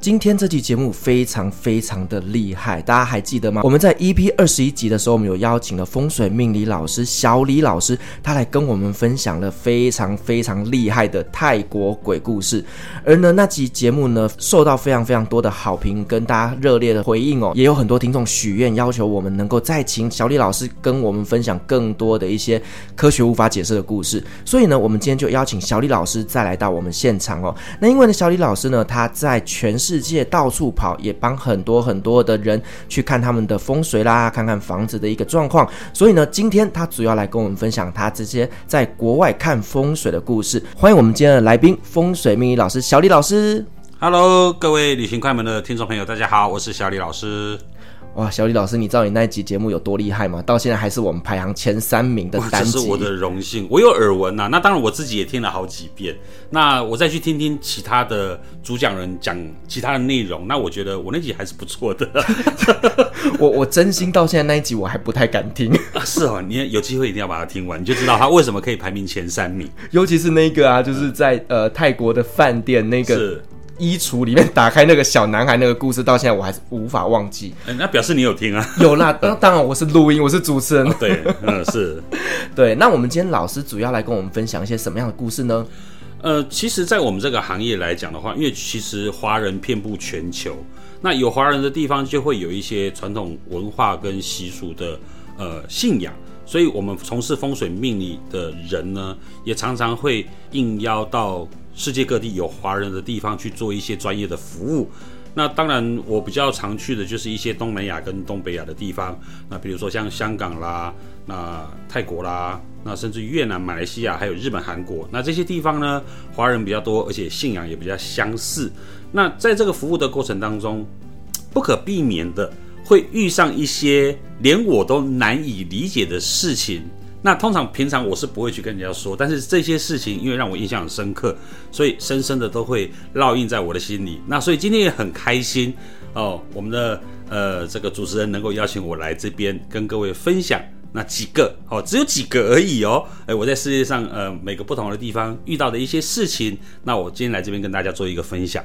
今天这期节目非常非常的厉害，大家还记得吗？我们在 EP 二十一集的时候，我们有邀请了风水命理老师小李老师，他来跟我们分享了非常非常厉害的泰国鬼故事。而呢，那集节目呢，受到非常非常多的好评，跟大家热烈的回应哦。也有很多听众许愿，要求我们能够再请小李老师跟我们分享更多的一些科学无法解释的故事。所以呢，我们今天就邀请小李老师再来到我们现场哦。那因为呢，小李老师呢，他在全世世界到处跑，也帮很多很多的人去看他们的风水啦，看看房子的一个状况。所以呢，今天他主要来跟我们分享他这些在国外看风水的故事。欢迎我们今天的来宾，风水命理老师小李老师。Hello，各位旅行快门的听众朋友，大家好，我是小李老师。哇，小李老师，你知道你那一集节目有多厉害吗？到现在还是我们排行前三名的单集。这是我的荣幸，我有耳闻呐、啊。那当然，我自己也听了好几遍。那我再去听听其他的主讲人讲其他的内容，那我觉得我那集还是不错的。我我真心到现在那一集我还不太敢听。啊，是哦，你有机会一定要把它听完，你就知道他为什么可以排名前三名。尤其是那个啊，就是在呃泰国的饭店那个。是衣橱里面打开那个小男孩那个故事，到现在我还是无法忘记。欸、那表示你有听啊？有啦，当当然我是录音，我是主持人。哦、对，嗯，是，对。那我们今天老师主要来跟我们分享一些什么样的故事呢？呃，其实，在我们这个行业来讲的话，因为其实华人遍布全球，那有华人的地方就会有一些传统文化跟习俗的呃信仰，所以我们从事风水命理的人呢，也常常会应邀到。世界各地有华人的地方去做一些专业的服务，那当然我比较常去的就是一些东南亚跟东北亚的地方，那比如说像香港啦，那泰国啦，那甚至越南、马来西亚，还有日本、韩国，那这些地方呢，华人比较多，而且信仰也比较相似。那在这个服务的过程当中，不可避免的会遇上一些连我都难以理解的事情。那通常平常我是不会去跟人家说，但是这些事情因为让我印象很深刻，所以深深的都会烙印在我的心里。那所以今天也很开心哦，我们的呃这个主持人能够邀请我来这边跟各位分享那几个哦，只有几个而已哦。诶，我在世界上呃每个不同的地方遇到的一些事情，那我今天来这边跟大家做一个分享。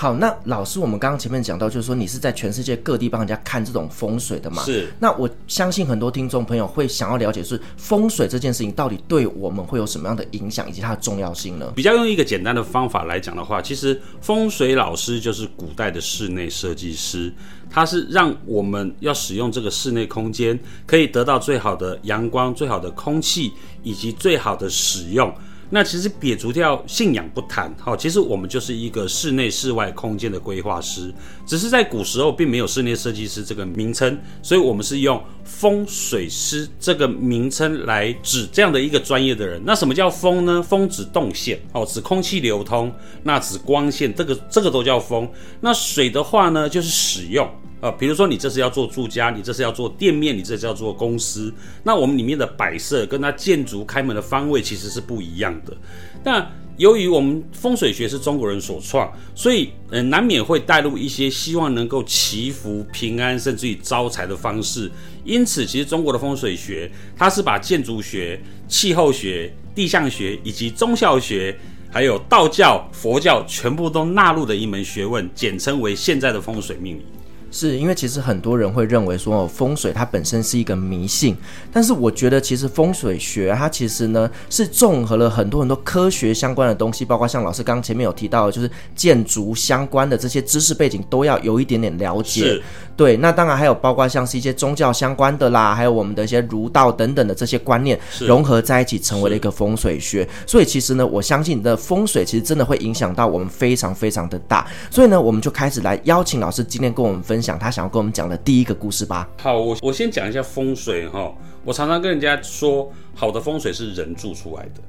好，那老师，我们刚刚前面讲到，就是说你是在全世界各地帮人家看这种风水的嘛？是。那我相信很多听众朋友会想要了解，是风水这件事情到底对我们会有什么样的影响，以及它的重要性呢？比较用一个简单的方法来讲的话，其实风水老师就是古代的室内设计师，他是让我们要使用这个室内空间，可以得到最好的阳光、最好的空气以及最好的使用。那其实撇除掉信仰不谈，好，其实我们就是一个室内室外空间的规划师，只是在古时候并没有室内设计师这个名称，所以我们是用风水师这个名称来指这样的一个专业的人。那什么叫风呢？风指动线，哦，指空气流通，那指光线，这个这个都叫风。那水的话呢，就是使用。呃，比如说你这是要做住家，你这是要做店面，你这是要做公司，那我们里面的摆设跟它建筑开门的方位其实是不一样的。那由于我们风水学是中国人所创，所以呃难免会带入一些希望能够祈福平安，甚至于招财的方式。因此，其实中国的风水学，它是把建筑学、气候学、地象学以及宗教学，还有道教、佛教全部都纳入的一门学问，简称为现在的风水命理。是。因为其实很多人会认为说，风水它本身是。一个迷信，但是。我觉得其实风水学它其实呢是。综合了很多很多科学相关的东西，包括像老师刚刚前面有提到的，就是。建筑相关的这些知识背景都要有一点点了解。对，那当然还有包括像是。一些宗教相关的啦，还有我们的一些儒道等等的这些观念融合在一起，成为了一个风水学。所以其实呢，我相信你的风水其实真的会影响到我们非常非常的大。所以呢，我们就开始来邀请老师今天跟我们分。分享他想要跟我们讲的第一个故事吧。好，我我先讲一下风水哈。我常常跟人家说，好的风水是人住出来的，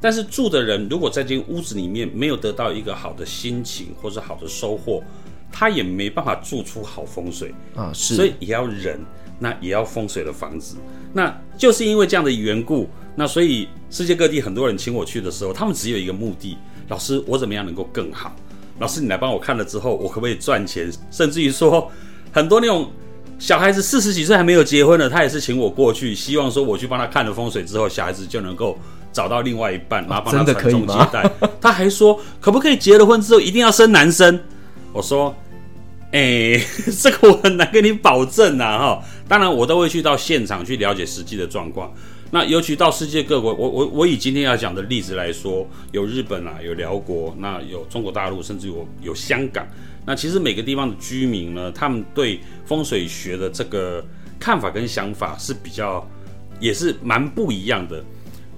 但是住的人如果在这间屋子里面没有得到一个好的心情或者好的收获，他也没办法住出好风水啊。是，所以也要人，那也要风水的房子。那就是因为这样的缘故，那所以世界各地很多人请我去的时候，他们只有一个目的：老师，我怎么样能够更好？老师，你来帮我看了之后，我可不可以赚钱？甚至于说，很多那种小孩子四十几岁还没有结婚的，他也是请我过去，希望说我去帮他看了风水之后，小孩子就能够找到另外一半，然后帮他传宗接代。他还说，可不可以结了婚之后一定要生男生？我说，哎、欸，这个我很难跟你保证呐，哈。当然，我都会去到现场去了解实际的状况。那尤其到世界各国，我我我以今天要讲的例子来说，有日本啊，有辽国，那有中国大陆，甚至有有香港。那其实每个地方的居民呢，他们对风水学的这个看法跟想法是比较，也是蛮不一样的。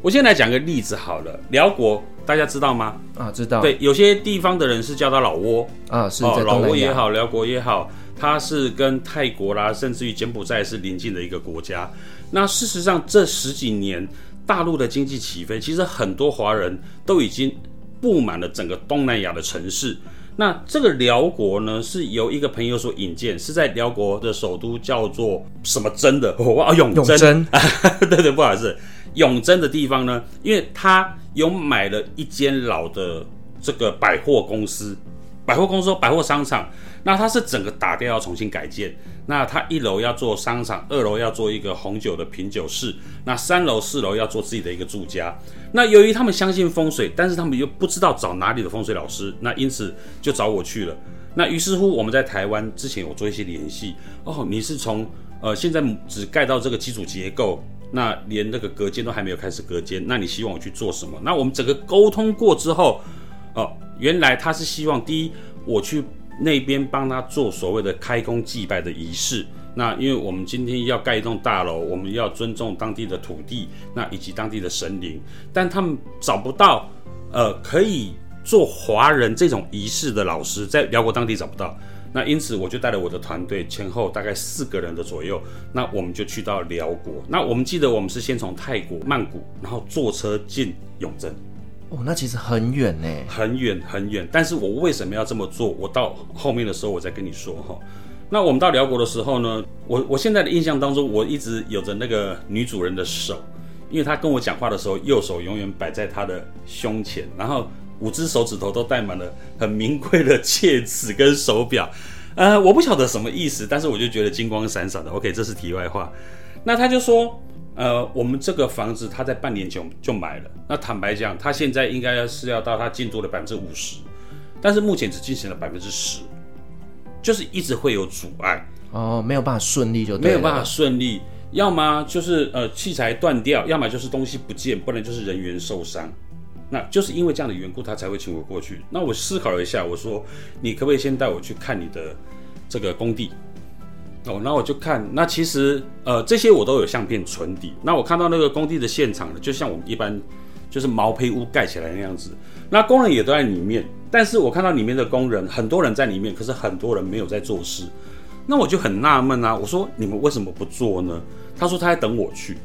我先来讲个例子好了，辽国大家知道吗？啊，知道。对，有些地方的人是叫他老挝啊，是哦老挝也好，辽国也好，它是跟泰国啦，甚至于柬埔寨是邻近的一个国家。那事实上，这十几年大陆的经济起飞，其实很多华人都已经布满了整个东南亚的城市。那这个辽国呢，是由一个朋友所引荐，是在辽国的首都叫做什么真的？哦，永真。永真 对对，不好意思，永真的地方呢，因为他有买了一间老的这个百货公司，百货公司、百货商场。那它是整个打掉要重新改建，那它一楼要做商场，二楼要做一个红酒的品酒室，那三楼四楼要做自己的一个住家。那由于他们相信风水，但是他们又不知道找哪里的风水老师，那因此就找我去了。那于是乎我们在台湾之前有做一些联系，哦，你是从呃现在只盖到这个基础结构，那连那个隔间都还没有开始隔间，那你希望我去做什么？那我们整个沟通过之后，哦，原来他是希望第一我去。那边帮他做所谓的开工祭拜的仪式，那因为我们今天要盖一栋大楼，我们要尊重当地的土地，那以及当地的神灵，但他们找不到，呃，可以做华人这种仪式的老师，在辽国当地找不到，那因此我就带了我的团队，前后大概四个人的左右，那我们就去到辽国，那我们记得我们是先从泰国曼谷，然后坐车进永真。哦，那其实很远呢，很远很远。但是我为什么要这么做？我到后面的时候我再跟你说哈。那我们到辽国的时候呢，我我现在的印象当中，我一直有着那个女主人的手，因为她跟我讲话的时候，右手永远摆在她的胸前，然后五只手指头都戴满了很名贵的戒指跟手表。呃，我不晓得什么意思，但是我就觉得金光闪闪的。OK，这是题外话。那他就说。呃，我们这个房子他在半年前就买了。那坦白讲，他现在应该是要到他进度的百分之五十，但是目前只进行了百分之十，就是一直会有阻碍哦，没有办法顺利就对，没有办法顺利，要么就是呃器材断掉，要么就是东西不见，不然就是人员受伤。那就是因为这样的缘故，他才会请我过去。那我思考了一下，我说你可不可以先带我去看你的这个工地？哦，那我就看，那其实呃这些我都有相片存底。那我看到那个工地的现场呢，就像我们一般就是毛坯屋盖起来那样子，那工人也都在里面。但是我看到里面的工人，很多人在里面，可是很多人没有在做事。那我就很纳闷啊，我说你们为什么不做呢？他说他在等我去。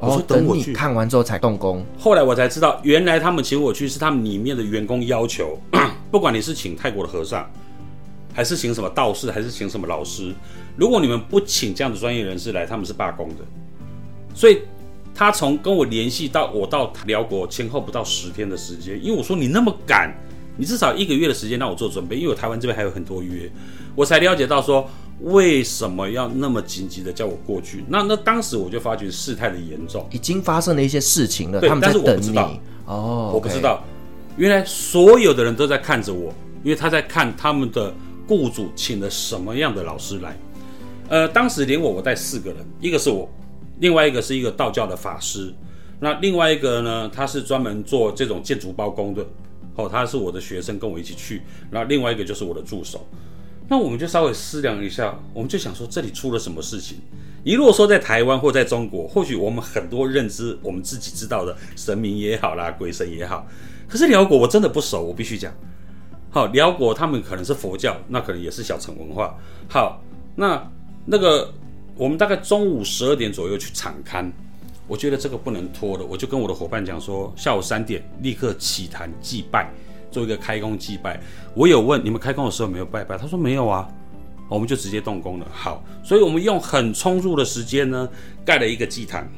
我说等我去，哦，等你看完之后才动工。后来我才知道，原来他们请我去是他们里面的员工要求，不管你是请泰国的和尚，还是请什么道士，还是请什么老师。如果你们不请这样的专业人士来，他们是罢工的。所以他从跟我联系到我到辽国前后不到十天的时间，因为我说你那么赶，你至少一个月的时间让我做准备，因为我台湾这边还有很多约，我才了解到说为什么要那么紧急的叫我过去。那那当时我就发觉事态的严重，已经发生了一些事情了。对，他们在等你。但是我不知道哦，我不知道，原来所有的人都在看着我，因为他在看他们的雇主请了什么样的老师来。呃，当时连我我带四个人，一个是我，另外一个是一个道教的法师，那另外一个呢，他是专门做这种建筑包工的，哦，他是我的学生，跟我一起去，那另外一个就是我的助手，那我们就稍微思量一下，我们就想说这里出了什么事情？你如果说在台湾或在中国，或许我们很多认知我们自己知道的神明也好啦，鬼神也好，可是辽国我真的不熟，我必须讲，好，辽国他们可能是佛教，那可能也是小乘文化，好。那那个我们大概中午十二点左右去场勘，我觉得这个不能拖的，我就跟我的伙伴讲说，下午三点立刻起坛祭拜，做一个开工祭拜。我有问你们开工的时候没有拜拜，他说没有啊，我们就直接动工了。好，所以我们用很充足的时间呢，盖了一个祭坛。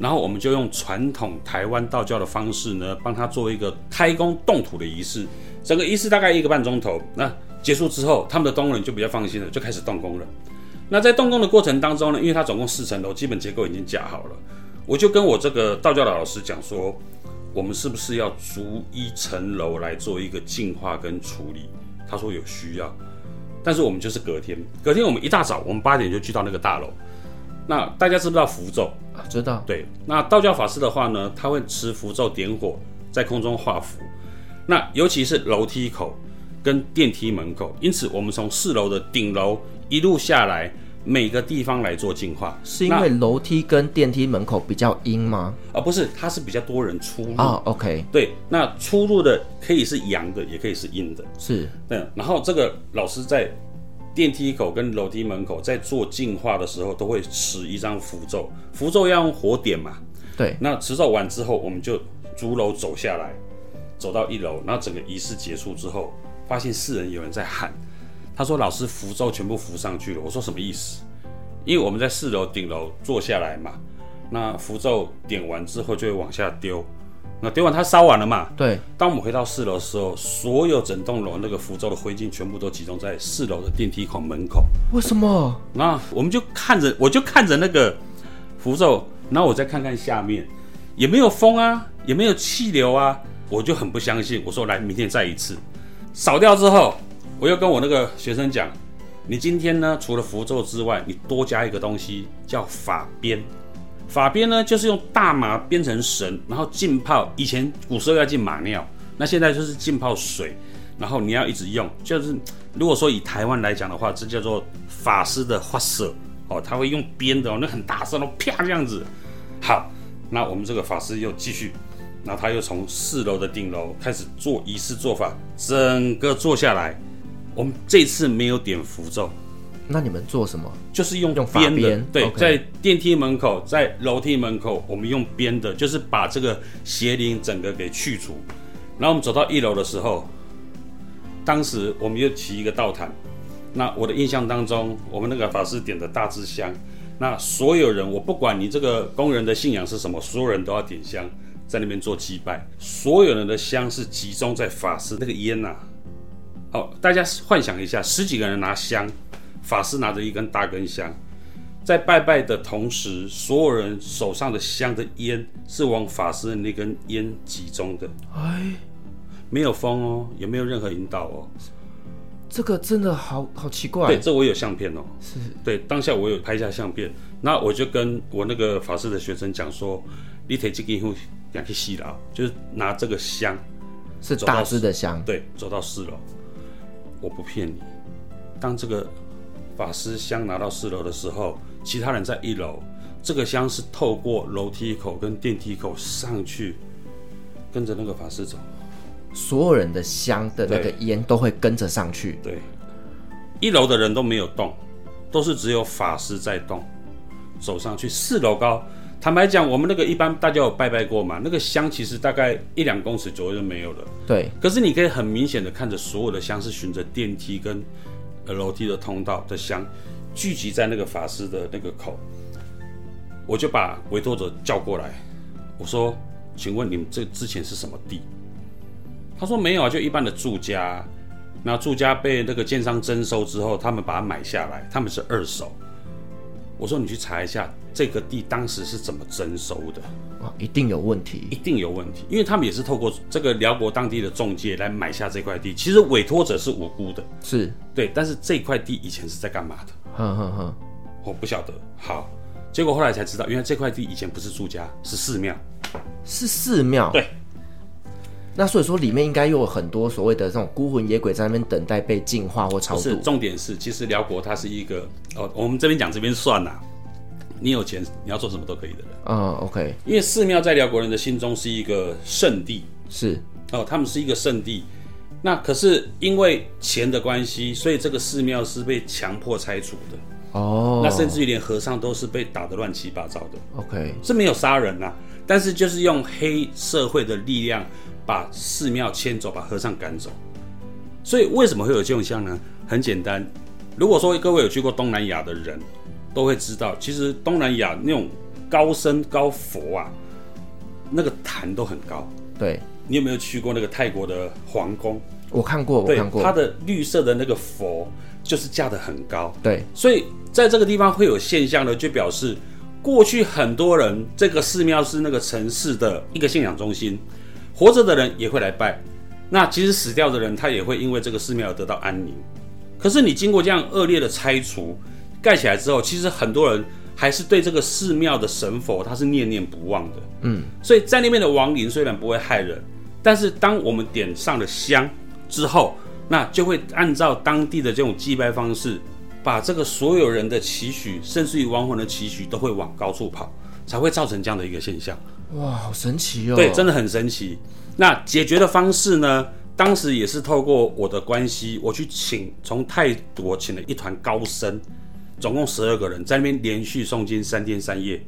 然后我们就用传统台湾道教的方式呢，帮他做一个开工动土的仪式。整个仪式大概一个半钟头。那结束之后，他们的工人就比较放心了，就开始动工了。那在动工的过程当中呢，因为它总共四层楼，基本结构已经架好了，我就跟我这个道教的老师讲说，我们是不是要逐一层楼来做一个净化跟处理？他说有需要，但是我们就是隔天，隔天我们一大早，我们八点就去到那个大楼。那大家知不知道符咒啊？知道。对，那道教法师的话呢，他会持符咒点火，在空中画符。那尤其是楼梯口跟电梯门口，因此我们从四楼的顶楼一路下来，每个地方来做净化。是因为楼梯跟电梯门口比较阴吗？啊，不是，它是比较多人出入啊。OK，对，那出入的可以是阳的，也可以是阴的。是，对。然后这个老师在。电梯口跟楼梯门口在做净化的时候，都会持一张符咒，符咒要用火点嘛。对。那持咒完之后，我们就逐楼走下来，走到一楼，然后整个仪式结束之后，发现四人有人在喊，他说：“老师，符咒全部浮上去了。”我说：“什么意思？”因为我们在四楼顶楼坐下来嘛，那符咒点完之后就会往下丢。那丢完它烧完了嘛？对。当我们回到四楼的时候，所有整栋楼那个符咒的灰烬全部都集中在四楼的电梯口门口。为什么？那我们就看着，我就看着那个符咒，然后我再看看下面，也没有风啊，也没有气流啊，我就很不相信。我说来，明天再一次扫掉之后，我又跟我那个学生讲，你今天呢，除了符咒之外，你多加一个东西，叫法鞭。法鞭呢，就是用大麻编成绳，然后浸泡。以前古时候要浸马尿，那现在就是浸泡水，然后你要一直用。就是如果说以台湾来讲的话，这叫做法师的法舍哦，他会用鞭的哦，那很大声哦，啪这样子。好，那我们这个法师又继续，然后他又从四楼的顶楼开始做仪式做法，整个做下来，我们这次没有点符咒。那你们做什么？就是用用编的，对，okay. 在电梯门口，在楼梯门口，我们用编的，就是把这个邪灵整个给去除。然后我们走到一楼的时候，当时我们又起一个道坛。那我的印象当中，我们那个法师点的大支香，那所有人，我不管你这个工人的信仰是什么，所有人都要点香，在那边做祭拜。所有人的香是集中在法师那个烟呐、啊。好，大家幻想一下，十几个人拿香。法师拿着一根大根香，在拜拜的同时，所有人手上的香的烟是往法师的那根烟集中的。哎，没有风哦，也没有任何引导哦。这个真的好好奇怪。对，这我有相片哦。是。对，当下我有拍下相片，那我就跟我那个法师的学生讲说：“你提这个两去洗了，就是拿这个香，是大支的香。对，走到四楼，我不骗你，当这个。”法师香拿到四楼的时候，其他人在一楼。这个香是透过楼梯口跟电梯口上去，跟着那个法师走。所有人的香的那个烟都会跟着上去。对，一楼的人都没有动，都是只有法师在动，走上去。四楼高，坦白讲，我们那个一般大家有拜拜过嘛？那个香其实大概一两公尺左右就没有了。对。可是你可以很明显的看着所有的香是循着电梯跟。楼梯的通道的香聚集在那个法师的那个口，我就把委托者叫过来，我说：“请问你们这之前是什么地？”他说：“没有啊，就一般的住家。那住家被那个建商征收之后，他们把它买下来，他们是二手。”我说：“你去查一下这个地当时是怎么征收的。”啊，一定有问题，一定有问题，因为他们也是透过这个辽国当地的中介来买下这块地。其实委托者是无辜的，是对，但是这块地以前是在干嘛的？哼哼哼，我不晓得。好，结果后来才知道，原来这块地以前不是住家，是寺庙，是寺庙。对，那所以说里面应该又有很多所谓的这种孤魂野鬼在那边等待被净化或超度。是，重点是，其实辽国它是一个，哦，我们这边讲这边算呐。你有钱，你要做什么都可以的人。嗯，OK。因为寺庙在辽国人的心中是一个圣地，是哦，他们是一个圣地。那可是因为钱的关系，所以这个寺庙是被强迫拆除的。哦，那甚至于连和尚都是被打得乱七八糟的。OK，是没有杀人呐、啊，但是就是用黑社会的力量把寺庙迁走，把和尚赶走。所以为什么会有这种像呢？很简单，如果说各位有去过东南亚的人，都会知道，其实东南亚那种高僧高佛啊，那个坛都很高。对，你有没有去过那个泰国的皇宫？我看过，我看过。它的绿色的那个佛就是架得很高。对，所以在这个地方会有现象呢，就表示过去很多人这个寺庙是那个城市的一个信仰中心，活着的人也会来拜。那其实死掉的人，他也会因为这个寺庙而得到安宁。可是你经过这样恶劣的拆除，盖起来之后，其实很多人还是对这个寺庙的神佛他是念念不忘的。嗯，所以在那边的亡灵虽然不会害人，但是当我们点上了香之后，那就会按照当地的这种祭拜方式，把这个所有人的期许，甚至于亡魂的期许，都会往高处跑，才会造成这样的一个现象。哇，好神奇哦！对，真的很神奇。那解决的方式呢？当时也是透过我的关系，我去请从泰国请了一团高僧，总共十二个人，在那边连续诵经三天三夜，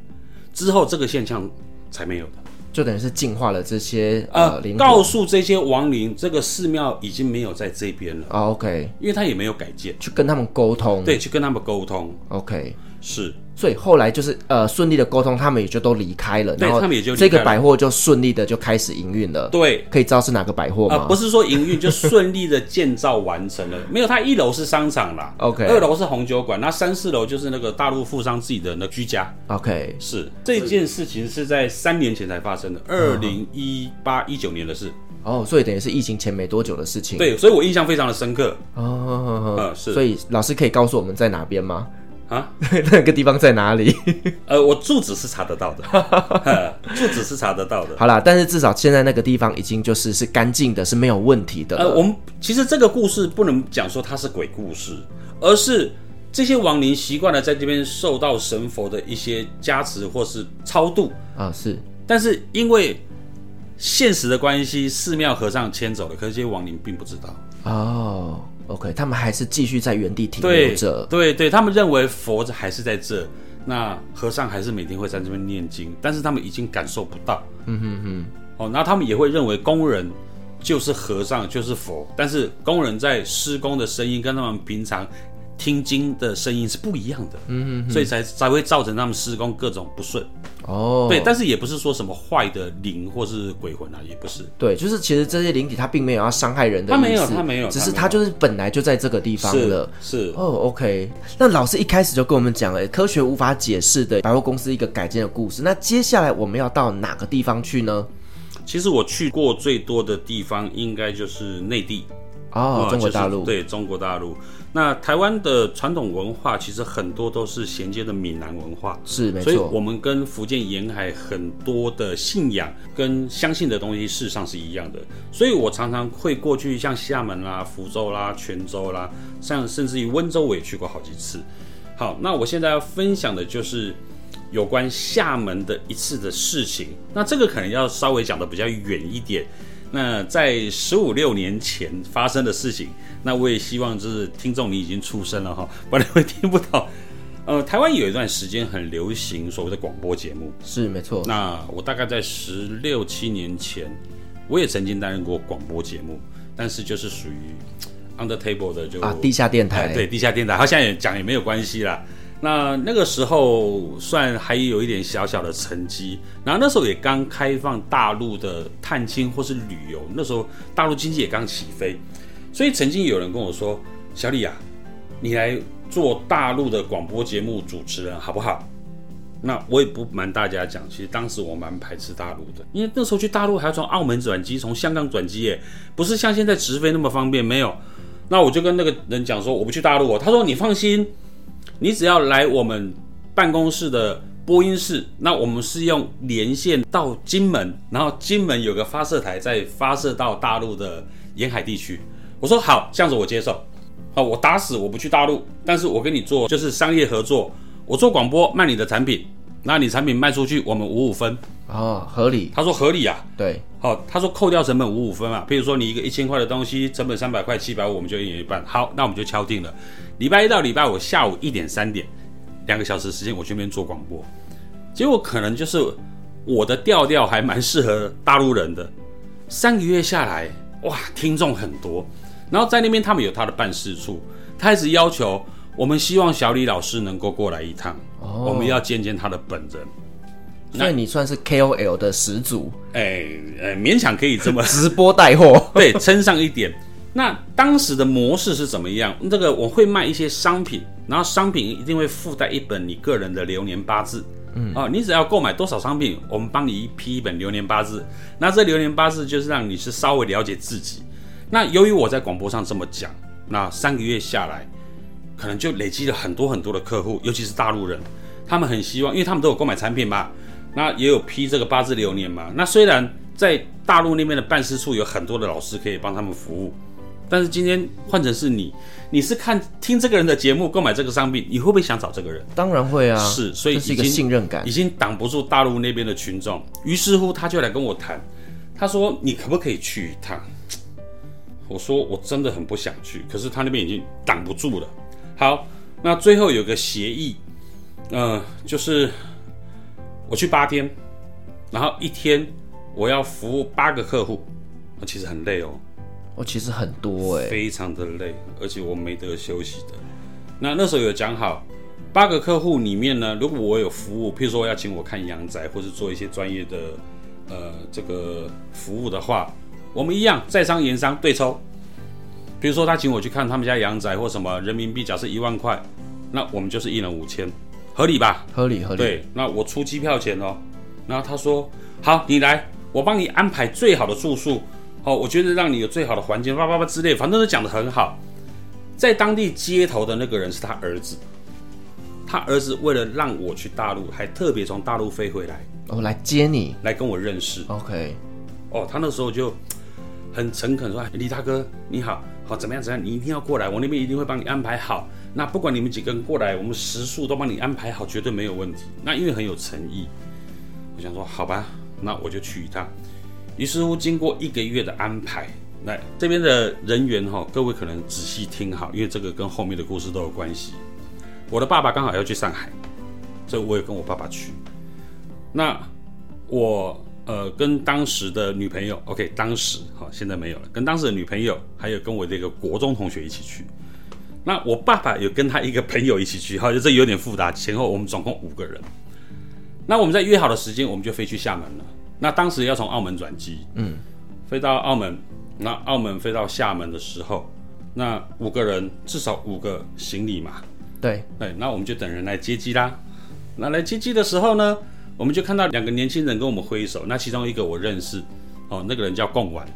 之后这个现象才没有的，就等于是净化了这些呃，呃告诉这些亡灵，这个寺庙已经没有在这边了。哦，OK，因为他也没有改建，去跟他们沟通，对，去跟他们沟通，OK，是。所以后来就是呃顺利的沟通，他们也就都离开了，对，然后他们也就这个百货就顺利的就开始营运了。对，可以知道是哪个百货吗？呃，不是说营运就顺利的建造完成了，没有，它一楼是商场啦，OK，二楼是红酒馆，那三四楼就是那个大陆富商自己的那居家，OK，是这件事情是在三年前才发生的，二零一八一九年的事。哦，所以等于是疫情前没多久的事情。对，所以我印象非常的深刻。哦，嗯，是。所以老师可以告诉我们在哪边吗？啊，那个地方在哪里？呃，我住址是查得到的，住址是查得到的。好啦，但是至少现在那个地方已经就是是干净的，是没有问题的。呃，我们其实这个故事不能讲说它是鬼故事，而是这些亡灵习惯了在这边受到神佛的一些加持或是超度啊，是。但是因为现实的关系，寺庙和尚迁走了，可是这些亡灵并不知道哦。OK，他们还是继续在原地停留着。对对，他们认为佛还是在这，那和尚还是每天会在这边念经，但是他们已经感受不到。嗯哼哼。哦，那他们也会认为工人就是和尚就是佛，但是工人在施工的声音跟他们平常听经的声音是不一样的。嗯哼哼。所以才才会造成他们施工各种不顺。哦，对，但是也不是说什么坏的灵或是鬼魂啊，也不是。对，就是其实这些灵体它并没有要伤害人的意思，他没有，他没有，只是它就是本来就在这个地方了。是，是哦，OK。那老师一开始就跟我们讲了科学无法解释的百货公司一个改建的故事。那接下来我们要到哪个地方去呢？其实我去过最多的地方应该就是内地。哦，中国大陆，就是，对，中国大陆。那台湾的传统文化其实很多都是衔接的闽南文化，是没错。所以我们跟福建沿海很多的信仰跟相信的东西事实上是一样的。所以我常常会过去，像厦门啦、福州啦、泉州啦，像甚至于温州我也去过好几次。好，那我现在要分享的就是有关厦门的一次的事情。那这个可能要稍微讲的比较远一点。那在十五六年前发生的事情，那我也希望就是听众你已经出生了哈，不然会听不到。呃，台湾有一段时间很流行所谓的广播节目，是没错。那我大概在十六七年前，我也曾经担任过广播节目，但是就是属于 under table 的就啊地下电台，对地下电台，好像也讲也没有关系啦。那那个时候算还有一点小小的成绩，然后那时候也刚开放大陆的探亲或是旅游，那时候大陆经济也刚起飞，所以曾经有人跟我说：“小李啊，你来做大陆的广播节目主持人好不好？”那我也不瞒大家讲，其实当时我蛮排斥大陆的，因为那时候去大陆还要从澳门转机，从香港转机，耶，不是像现在直飞那么方便，没有。那我就跟那个人讲说：“我不去大陆。”他说：“你放心。”你只要来我们办公室的播音室，那我们是用连线到金门，然后金门有个发射台，再发射到大陆的沿海地区。我说好，这样子我接受。好，我打死我不去大陆，但是我跟你做就是商业合作，我做广播卖你的产品，那你产品卖出去，我们五五分。哦，合理。他说合理啊。对。好，他说扣掉成本五五分嘛。比如说你一个一千块的东西，成本三百块，七百五，我们就一人一半。好，那我们就敲定了。礼拜一到礼拜五下午一点三点，两个小时时间我去那边做广播。结果可能就是我的调调还蛮适合大陆人的，三个月下来，哇，听众很多。然后在那边他们有他的办事处，他一直要求我们希望小李老师能够过来一趟，哦、我们要见见他的本人。所以你算是 KOL 的始祖，哎，呃，勉强可以这么 直播带货，对，称上一点。那当时的模式是怎么样？这个我会卖一些商品，然后商品一定会附带一本你个人的流年八字。嗯哦，你只要购买多少商品，我们帮你一批一本流年八字。那这流年八字就是让你是稍微了解自己。那由于我在广播上这么讲，那三个月下来，可能就累积了很多很多的客户，尤其是大陆人，他们很希望，因为他们都有购买产品嘛。那也有批这个八字流年嘛？那虽然在大陆那边的办事处有很多的老师可以帮他们服务，但是今天换成是你，你是看听这个人的节目购买这个商品，你会不会想找这个人？当然会啊，是，所以是一个信任感，已经挡不住大陆那边的群众。于是乎，他就来跟我谈，他说：“你可不可以去一趟？”我说：“我真的很不想去，可是他那边已经挡不住了。”好，那最后有个协议，嗯、呃，就是。我去八天，然后一天我要服务八个客户，那其实很累哦。我其实很多哎，非常的累，而且我没得休息的。那那时候有讲好，八个客户里面呢，如果我有服务，譬如说要请我看阳宅，或是做一些专业的呃这个服务的话，我们一样在商言商对抽。比如说他请我去看他们家阳宅或什么，人民币假设一万块，那我们就是一人五千。合理吧？合理，合理。对，那我出机票钱哦。然后他说：“好，你来，我帮你安排最好的住宿。哦，我觉得让你有最好的环境，叭叭叭之类，反正都讲得很好。在当地接头的那个人是他儿子，他儿子为了让我去大陆，还特别从大陆飞回来，哦，来接你，来跟我认识。OK，哦，他那时候就很诚恳说：李大哥，你好，好怎么样？怎么样？你一定要过来，我那边一定会帮你安排好。”那不管你们几个人过来，我们食宿都帮你安排好，绝对没有问题。那因为很有诚意，我想说好吧，那我就去一趟。于是乎，经过一个月的安排，来这边的人员哈，各位可能仔细听好，因为这个跟后面的故事都有关系。我的爸爸刚好要去上海，所以我也跟我爸爸去。那我呃跟当时的女朋友，OK，当时哈现在没有了，跟当时的女朋友，还有跟我这个国中同学一起去。那我爸爸有跟他一个朋友一起去，哈，就这有点复杂。前后我们总共五个人。那我们在约好的时间，我们就飞去厦门了。那当时要从澳门转机，嗯，飞到澳门。那澳门飞到厦门的时候，那五个人至少五个行李嘛，对对。那我们就等人来接机啦。那来接机的时候呢，我们就看到两个年轻人跟我们挥手。那其中一个我认识，哦，那个人叫贡丸。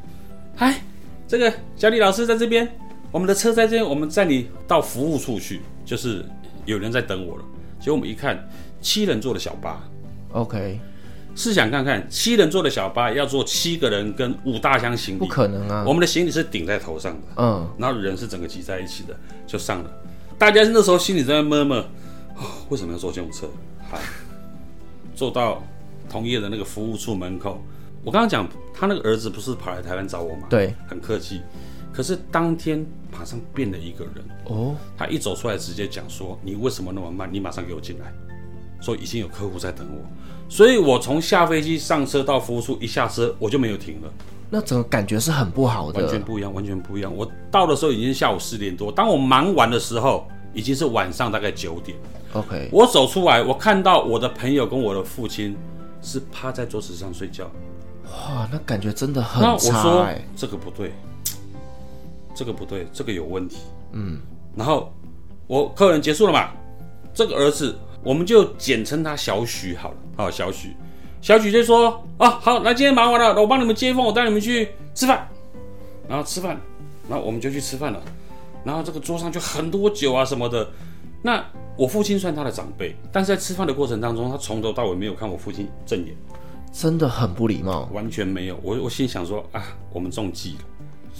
嗨，这个小李老师在这边。我们的车在这边，我们载你到服务处去，就是有人在等我了。结果我们一看，七人座的小巴，OK，试想看看，七人座的小巴要坐七个人跟五大箱行李，不可能啊！我们的行李是顶在头上的，嗯，然后人是整个挤在一起的，就上了。大家那时候心里在那闷闷，哦，为什么要坐这种车？好，坐到同业的那个服务处门口。我刚刚讲，他那个儿子不是跑来台湾找我吗？对，很客气。可是当天马上变了一个人哦，他一走出来直接讲说：“你为什么那么慢？你马上给我进来，说已经有客户在等我。”所以，我从下飞机上车到服务处一下车，我就没有停了。那整个感觉是很不好的，完全不一样，完全不一样。我到的时候已经是下午四点多，当我忙完的时候，已经是晚上大概九点。OK，我走出来，我看到我的朋友跟我的父亲是趴在桌子上睡觉。哇，那感觉真的很差。那我说这个不对。这个不对，这个有问题。嗯，然后我客人结束了嘛，这个儿子我们就简称他小许好了。好，小许，小许就说：“啊，好，那今天忙完了，我帮你们接风，我带你们去吃饭。”然后吃饭，然后我们就去吃饭了。然后这个桌上就很多酒啊什么的。那我父亲算他的长辈，但是在吃饭的过程当中，他从头到尾没有看我父亲正眼，真的很不礼貌，完全没有。我我心想说啊，我们中计了。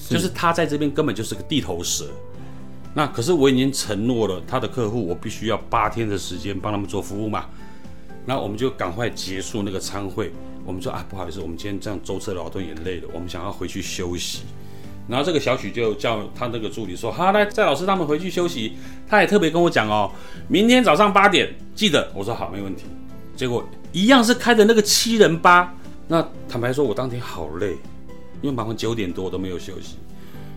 就是他在这边根本就是个地头蛇，那可是我已经承诺了他的客户，我必须要八天的时间帮他们做服务嘛。那我们就赶快结束那个餐会，我们说啊，不好意思，我们今天这样舟车劳顿也累了，我们想要回去休息。然后这个小许就叫他那个助理说：“好，来蔡老师他们回去休息。”他也特别跟我讲哦，明天早上八点记得。我说好，没问题。结果一样是开的那个七人八。那坦白说，我当天好累，因为晚上九点多我都没有休息，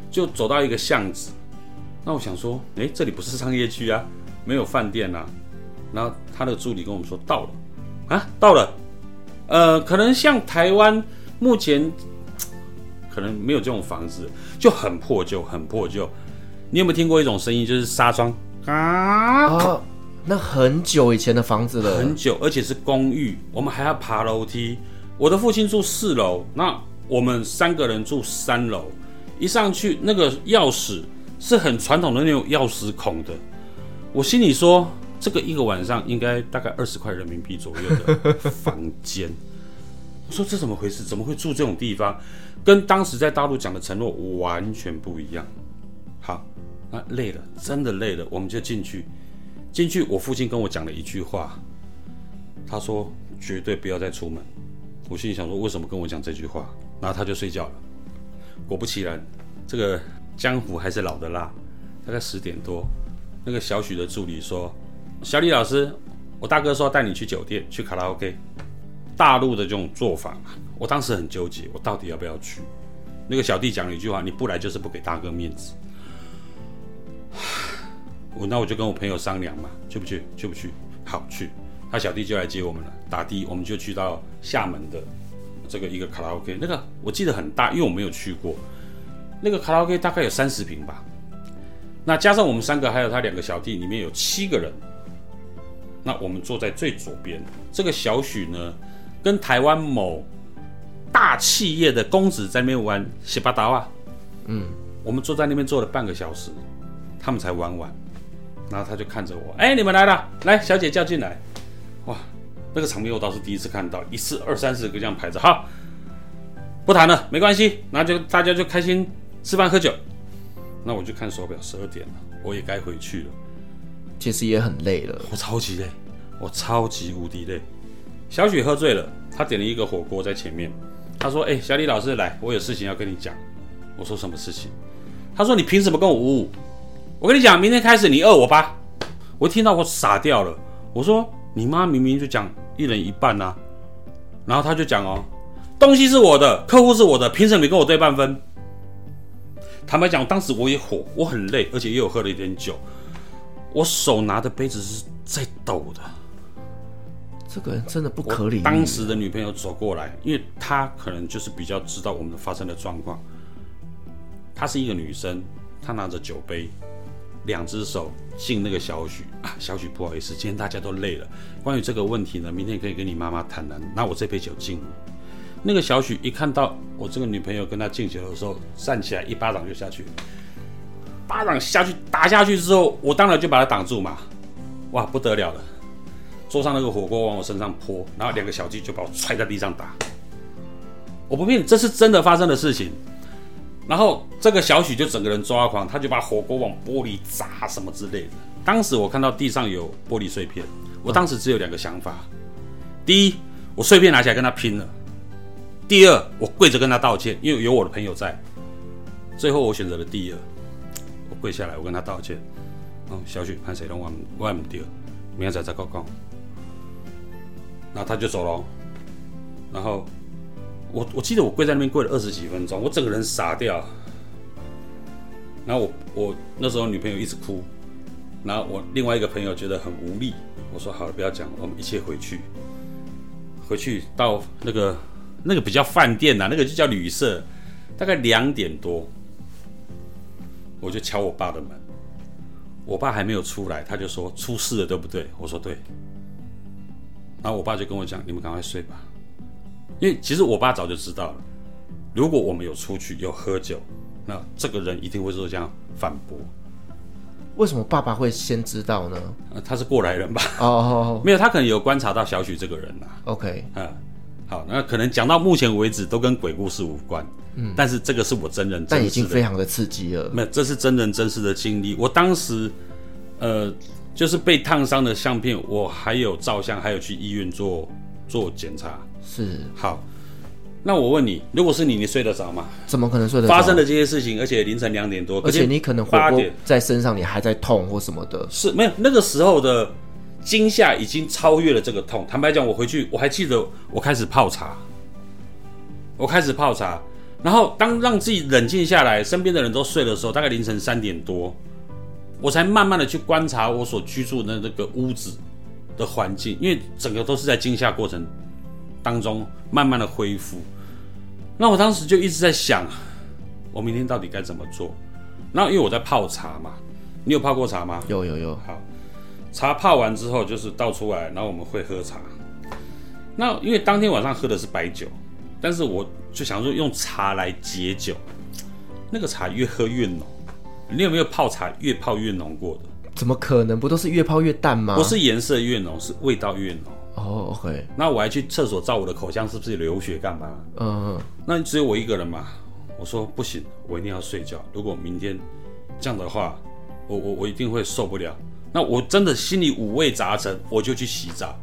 就走到一个巷子。那我想说，诶，这里不是商业区啊，没有饭店啊。然后他的助理跟我们说到了，啊，到了。呃，可能像台湾目前。可能没有这种房子，就很破旧，很破旧。你有没有听过一种声音，就是纱窗啊？哦，那很久以前的房子了，很久，而且是公寓，我们还要爬楼梯。我的父亲住四楼，那我们三个人住三楼。一上去，那个钥匙是很传统的那种钥匙孔的。我心里说，这个一个晚上应该大概二十块人民币左右的 房间。我说这怎么回事？怎么会住这种地方？跟当时在大陆讲的承诺完全不一样。好，那累了，真的累了，我们就进去。进去，我父亲跟我讲了一句话，他说绝对不要再出门。我心里想说，为什么跟我讲这句话？然后他就睡觉了。果不其然，这个江湖还是老的辣。大概十点多，那个小许的助理说：“小李老师，我大哥说带你去酒店，去卡拉 OK。”大陆的这种做法，我当时很纠结，我到底要不要去？那个小弟讲了一句话：“你不来就是不给大哥面子。”我那我就跟我朋友商量嘛，去不去？去不去？好去。他小弟就来接我们了，打的我们就去到厦门的这个一个卡拉 OK，那个我记得很大，因为我没有去过。那个卡拉 OK 大概有三十平吧，那加上我们三个还有他两个小弟，里面有七个人。那我们坐在最左边，这个小许呢，跟台湾某大企业的公子在那边玩西巴达啊，嗯，我们坐在那边坐了半个小时，他们才玩完，然后他就看着我，哎，你们来了，来，小姐叫进来，哇，那个场面我倒是第一次看到，一次二三十个这样排着，好，不谈了，没关系，那就大家就开心吃饭喝酒，那我就看手表，十二点了，我也该回去了，其实也很累了，我超级累，我超级无敌累。小许喝醉了，他点了一个火锅在前面。他说：“哎、欸，小李老师来，我有事情要跟你讲。”我说：“什么事情？”他说：“你凭什么跟我五五？我跟你讲，明天开始你二我八。”我听到我傻掉了。我说：“你妈明明就讲一人一半啊。”然后他就讲：“哦，东西是我的，客户是我的，凭什么你跟我对半分？”坦白讲，当时我也火，我很累，而且又有喝了一点酒，我手拿的杯子是在抖的。这个人真的不可理喻。当时的女朋友走过来，因为她可能就是比较知道我们发生的状况。她是一个女生，她拿着酒杯，两只手敬那个小许啊，小许不好意思，今天大家都累了。关于这个问题呢，明天可以跟你妈妈谈谈。那我这杯酒敬你。那个小许一看到我这个女朋友跟他敬酒的时候，站起来一巴掌就下去，巴掌下去打下去之后，我当然就把他挡住嘛。哇，不得了了！桌上那个火锅往我身上泼，然后两个小弟就把我踹在地上打。我不骗你，这是真的发生的事情。然后这个小许就整个人抓狂，他就把火锅往玻璃砸什么之类的。当时我看到地上有玻璃碎片，我当时只有两个想法：第一，我碎片拿起来跟他拼了；第二，我跪着跟他道歉，因为有我的朋友在。最后我选择了第二，我跪下来，我跟他道歉。哦，小许，看谁让我我唔对，明天再再告告。然后他就走了，然后我我记得我跪在那边跪了二十几分钟，我整个人傻掉。然后我我那时候女朋友一直哭，然后我另外一个朋友觉得很无力，我说好了，不要讲，我们一切回去。回去到那个那个比较饭店呐，那个就叫旅社，大概两点多，我就敲我爸的门，我爸还没有出来，他就说出事了，对不对？我说对。然后我爸就跟我讲：“你们赶快睡吧，因为其实我爸早就知道了，如果我们有出去有喝酒，那这个人一定会说这样反驳。为什么爸爸会先知道呢？呃，他是过来人吧？哦哦，没有，他可能有观察到小许这个人呐。OK，嗯，好，那可能讲到目前为止都跟鬼故事无关。嗯，但是这个是我真人真事的，但已经非常的刺激了。没有，这是真人真事的经历。我当时，呃。就是被烫伤的相片，我还有照相，还有去医院做做检查。是，好，那我问你，如果是你，你睡得着吗？怎么可能睡得着？发生的这些事情，而且凌晨两点多，而且你可能八点在身上，你还在痛或什么的。是没有那个时候的惊吓已经超越了这个痛。坦白讲，我回去我还记得，我开始泡茶，我开始泡茶，然后当让自己冷静下来，身边的人都睡的时候，大概凌晨三点多，我才慢慢的去观察我所居住的那个屋子的环境，因为整个都是在惊吓过程当中慢慢的恢复。那我当时就一直在想，我明天到底该怎么做？那因为我在泡茶嘛，你有泡过茶吗？有有有。好，茶泡完之后就是倒出来，然后我们会喝茶。那因为当天晚上喝的是白酒，但是我就想说用茶来解酒，那个茶越喝越浓。你有没有泡茶越泡越浓过的？怎么可能？不都是越泡越淡吗？不是颜色越浓，是味道越浓。哦、oh，OK。那我还去厕所照我的口腔，是不是流血干嘛？嗯、uh-huh. 那只有我一个人嘛。我说不行，我一定要睡觉。如果明天这样的话，我我我一定会受不了。那我真的心里五味杂陈，我就去洗澡。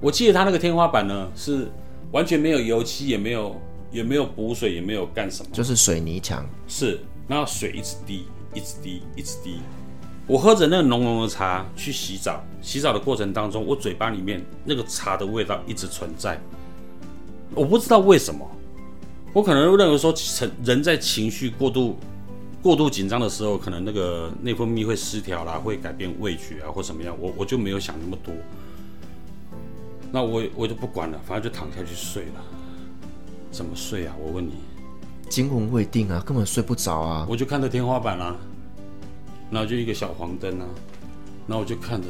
我记得他那个天花板呢，是完全没有油漆，也没有也没有补水，也没有干什么，就是水泥墙。是，然后水一直滴，一直滴，一直滴。我喝着那个浓浓的茶去洗澡，洗澡的过程当中，我嘴巴里面那个茶的味道一直存在。我不知道为什么，我可能认为说，人在情绪过度、过度紧张的时候，可能那个内分泌会失调啦，会改变味觉啊，或什么样。我我就没有想那么多。那我我就不管了，反正就躺下去睡了。怎么睡啊？我问你。惊魂未定啊，根本睡不着啊。我就看着天花板啊。然后就一个小黄灯啊，然后我就看着，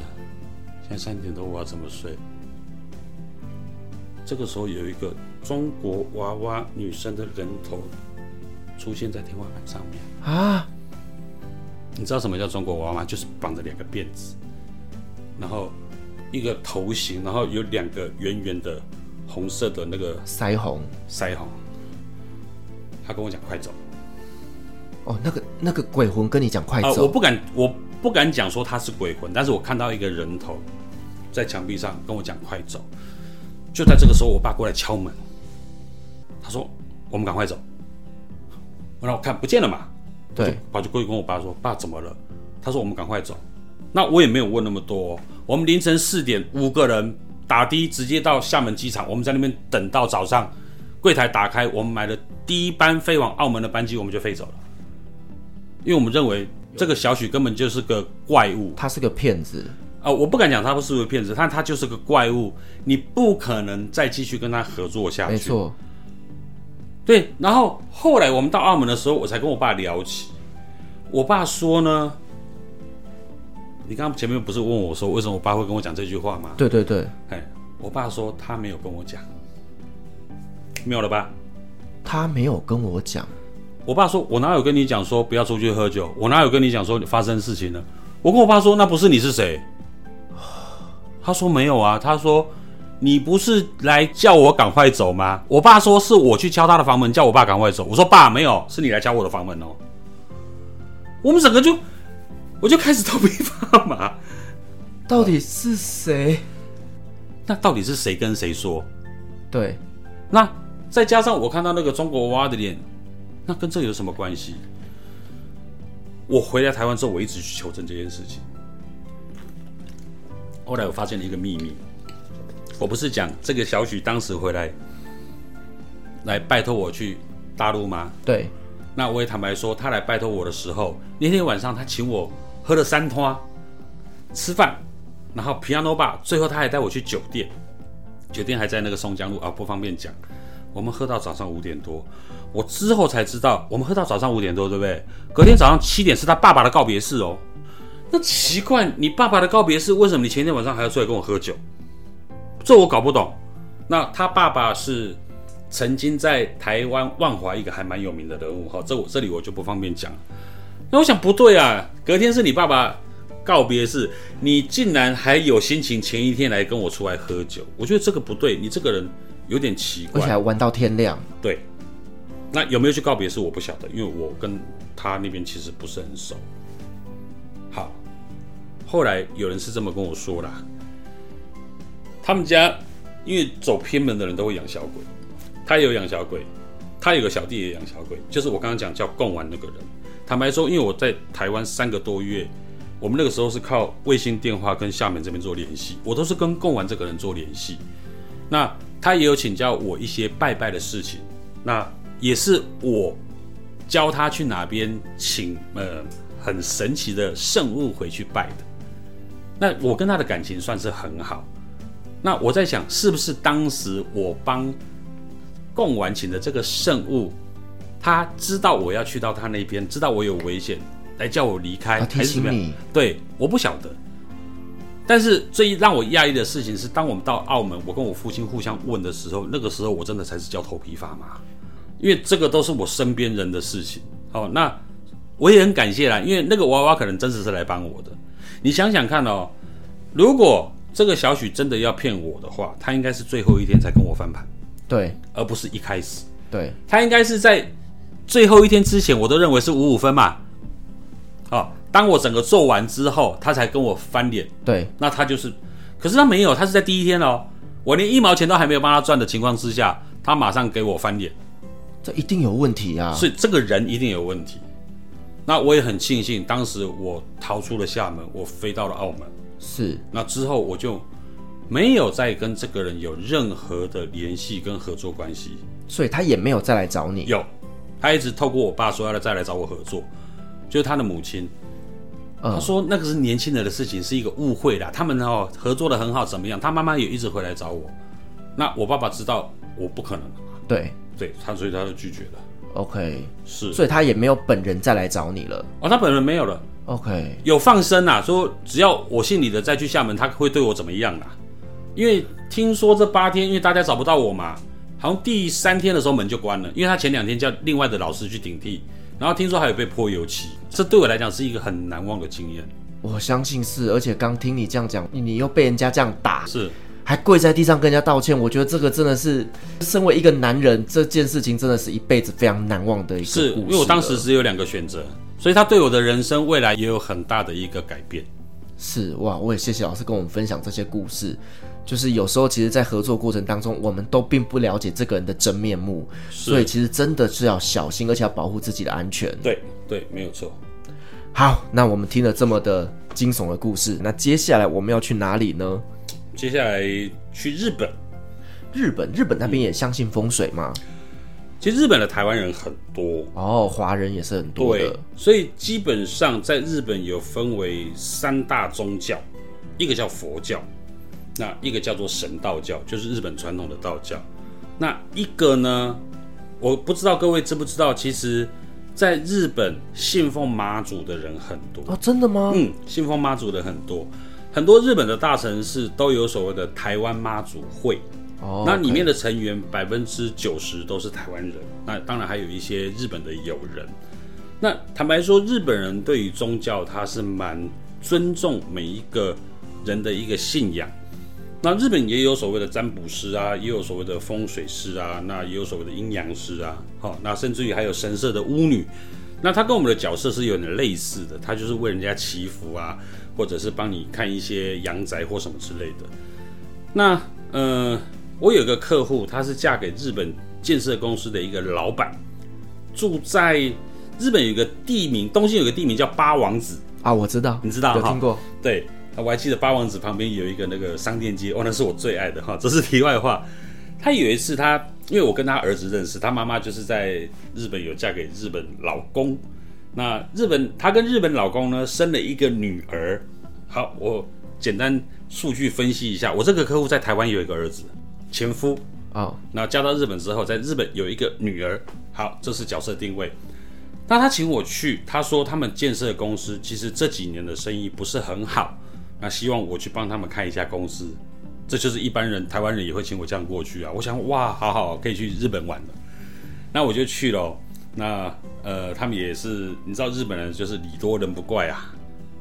现在三点多，我要怎么睡？这个时候有一个中国娃娃女生的人头出现在天花板上面啊！你知道什么叫中国娃娃？就是绑着两个辫子，然后一个头型，然后有两个圆圆的红色的那个腮红，腮红。他跟我讲快走。哦，那个那个鬼魂跟你讲快走。呃，我不敢，我不敢讲说他是鬼魂，但是我看到一个人头在墙壁上跟我讲快走。就在这个时候，我爸过来敲门，他说：“我们赶快走。”我让我看不见了嘛，对，我就过去跟我爸说：“爸，怎么了？”他说：“我们赶快走。”那我也没有问那么多，我们凌晨四点五个人打的直接到厦门机场，我们在那边等到早上，柜台打开，我们买了第一班飞往澳门的班机，我们就飞走了。因为我们认为这个小许根本就是个怪物，他是个骗子啊、呃！我不敢讲他不是个骗子，但他就是个怪物，你不可能再继续跟他合作下去。没错，对。然后后来我们到澳门的时候，我才跟我爸聊起。我爸说呢，你刚刚前面不是问我说为什么我爸会跟我讲这句话吗？对对对，哎，我爸说他没有跟我讲，没有了吧？他没有跟我讲。我爸说：“我哪有跟你讲说不要出去喝酒？我哪有跟你讲说发生事情呢？”我跟我爸说：“那不是你是谁？”他说：“没有啊。”他说：“你不是来叫我赶快走吗？”我爸说：“是我去敲他的房门，叫我爸赶快走。”我说：“爸，没有，是你来敲我的房门哦。”我们整个就，我就开始头皮发麻。到底是谁？那到底是谁跟谁说？对，那再加上我看到那个中国娃娃的脸。那跟这有什么关系？我回来台湾之后，我一直去求证这件事情。后来我发现了一个秘密，我不是讲这个小许当时回来来拜托我去大陆吗？对。那我也坦白说，他来拜托我的时候，那天晚上他请我喝了三摊吃饭，然后 piano bar，最后他还带我去酒店，酒店还在那个松江路啊，不方便讲。我们喝到早上五点多。我之后才知道，我们喝到早上五点多，对不对？隔天早上七点是他爸爸的告别式哦。那奇怪，你爸爸的告别式，为什么你前天晚上还要出来跟我喝酒？这我搞不懂。那他爸爸是曾经在台湾万华一个还蛮有名的人物哈，这我这里我就不方便讲。那我想不对啊，隔天是你爸爸告别式，你竟然还有心情前一天来跟我出来喝酒？我觉得这个不对，你这个人有点奇怪，而且还玩到天亮。对。那有没有去告别式？我不晓得，因为我跟他那边其实不是很熟。好，后来有人是这么跟我说啦，他们家因为走偏门的人都会养小鬼，他也有养小鬼，他有个小弟也养小鬼，就是我刚刚讲叫贡丸那个人。坦白说，因为我在台湾三个多月，我们那个时候是靠卫星电话跟厦门这边做联系，我都是跟贡丸这个人做联系。那他也有请教我一些拜拜的事情，那也是我教他去哪边请呃很神奇的圣物回去拜的。那我跟他的感情算是很好。那我在想，是不是当时我帮贡完请的这个圣物，他知道我要去到他那边，知道我有危险，来叫我离开，还是怎么样？对，我不晓得。但是最让我讶异的事情是，当我们到澳门，我跟我父亲互相问的时候，那个时候我真的才是叫头皮发麻，因为这个都是我身边人的事情。哦，那我也很感谢啦，因为那个娃娃可能真的是来帮我的。你想想看哦，如果这个小许真的要骗我的话，他应该是最后一天才跟我翻盘，对，而不是一开始。对，他应该是在最后一天之前，我都认为是五五分嘛。哦，当我整个做完之后，他才跟我翻脸。对，那他就是，可是他没有，他是在第一天哦，我连一毛钱都还没有帮他赚的情况之下，他马上给我翻脸，这一定有问题啊！所以这个人一定有问题。那我也很庆幸，当时我逃出了厦门，我飞到了澳门。是，那之后我就没有再跟这个人有任何的联系跟合作关系，所以他也没有再来找你。有，他一直透过我爸说要再来找我合作。就是他的母亲，他说那个是年轻人的事情，是一个误会啦。他们哦合作的很好，怎么样？他妈妈也一直回来找我。那我爸爸知道我不可能，对对，他所以他就拒绝了。OK，是，所以他也没有本人再来找你了。哦，他本人没有了。OK，有放生啊，说只要我姓李的再去厦门，他会对我怎么样啊？因为听说这八天，因为大家找不到我嘛，好像第三天的时候门就关了，因为他前两天叫另外的老师去顶替。然后听说还有被泼油漆，这对我来讲是一个很难忘的经验。我相信是，而且刚听你这样讲，你又被人家这样打，是还跪在地上跟人家道歉。我觉得这个真的是，身为一个男人，这件事情真的是一辈子非常难忘的一个故事。是因为我当时只有两个选择，所以他对我的人生未来也有很大的一个改变。是哇，我也谢谢老师跟我们分享这些故事。就是有时候，其实，在合作过程当中，我们都并不了解这个人的真面目，所以其实真的是要小心，而且要保护自己的安全。对对，没有错。好，那我们听了这么的惊悚的故事，那接下来我们要去哪里呢？接下来去日本。日本，日本那边也相信风水吗？其实日本的台湾人很多哦，华人也是很多的，所以基本上在日本有分为三大宗教，一个叫佛教。那一个叫做神道教，就是日本传统的道教。那一个呢，我不知道各位知不知道，其实，在日本信奉妈祖的人很多哦，真的吗？嗯，信奉妈祖的很多，很多日本的大城市都有所谓的台湾妈祖会哦。那里面的成员百分之九十都是台湾人，那当然还有一些日本的友人。那坦白说，日本人对于宗教他是蛮尊重每一个人的一个信仰。那日本也有所谓的占卜师啊，也有所谓的风水师啊，那也有所谓的阴阳师啊，好，那甚至于还有神社的巫女，那他跟我们的角色是有点类似的，他就是为人家祈福啊，或者是帮你看一些阳宅或什么之类的。那呃，我有一个客户，她是嫁给日本建设公司的一个老板，住在日本有个地名，东京有个地名叫八王子啊，我知道，你知道，有听过，对。我还记得八王子旁边有一个那个商店街，哦，那是我最爱的哈。这是题外话。他有一次他，他因为我跟他儿子认识，他妈妈就是在日本有嫁给日本老公。那日本他跟日本老公呢生了一个女儿。好，我简单数据分析一下，我这个客户在台湾有一个儿子，前夫啊，那、oh. 嫁到日本之后，在日本有一个女儿。好，这是角色定位。那他请我去，他说他们建设公司其实这几年的生意不是很好。那希望我去帮他们开一家公司，这就是一般人台湾人也会请我这样过去啊。我想哇，好好可以去日本玩了，那我就去了。那呃，他们也是，你知道日本人就是礼多人不怪啊，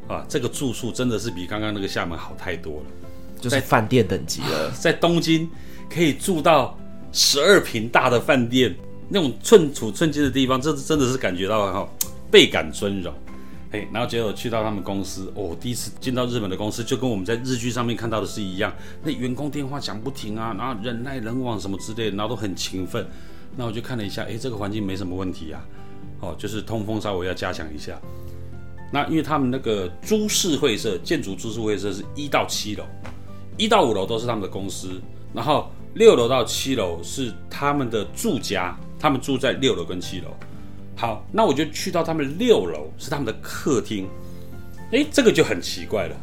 啊，这个住宿真的是比刚刚那个厦门好太多了，就是饭店等级了。在东京可以住到十二平大的饭店，那种寸土寸金的地方，这真的是感觉到哈倍感尊荣。哎，然后结果去到他们公司，哦，第一次进到日本的公司，就跟我们在日剧上面看到的是一样，那员工电话讲不停啊，然后人来人往什么之类的，然后都很勤奋。那我就看了一下，哎，这个环境没什么问题啊，哦，就是通风稍微要加强一下。那因为他们那个株式会社建筑株式会社是一到七楼，一到五楼都是他们的公司，然后六楼到七楼是他们的住家，他们住在六楼跟七楼。好，那我就去到他们六楼，是他们的客厅。诶，这个就很奇怪了。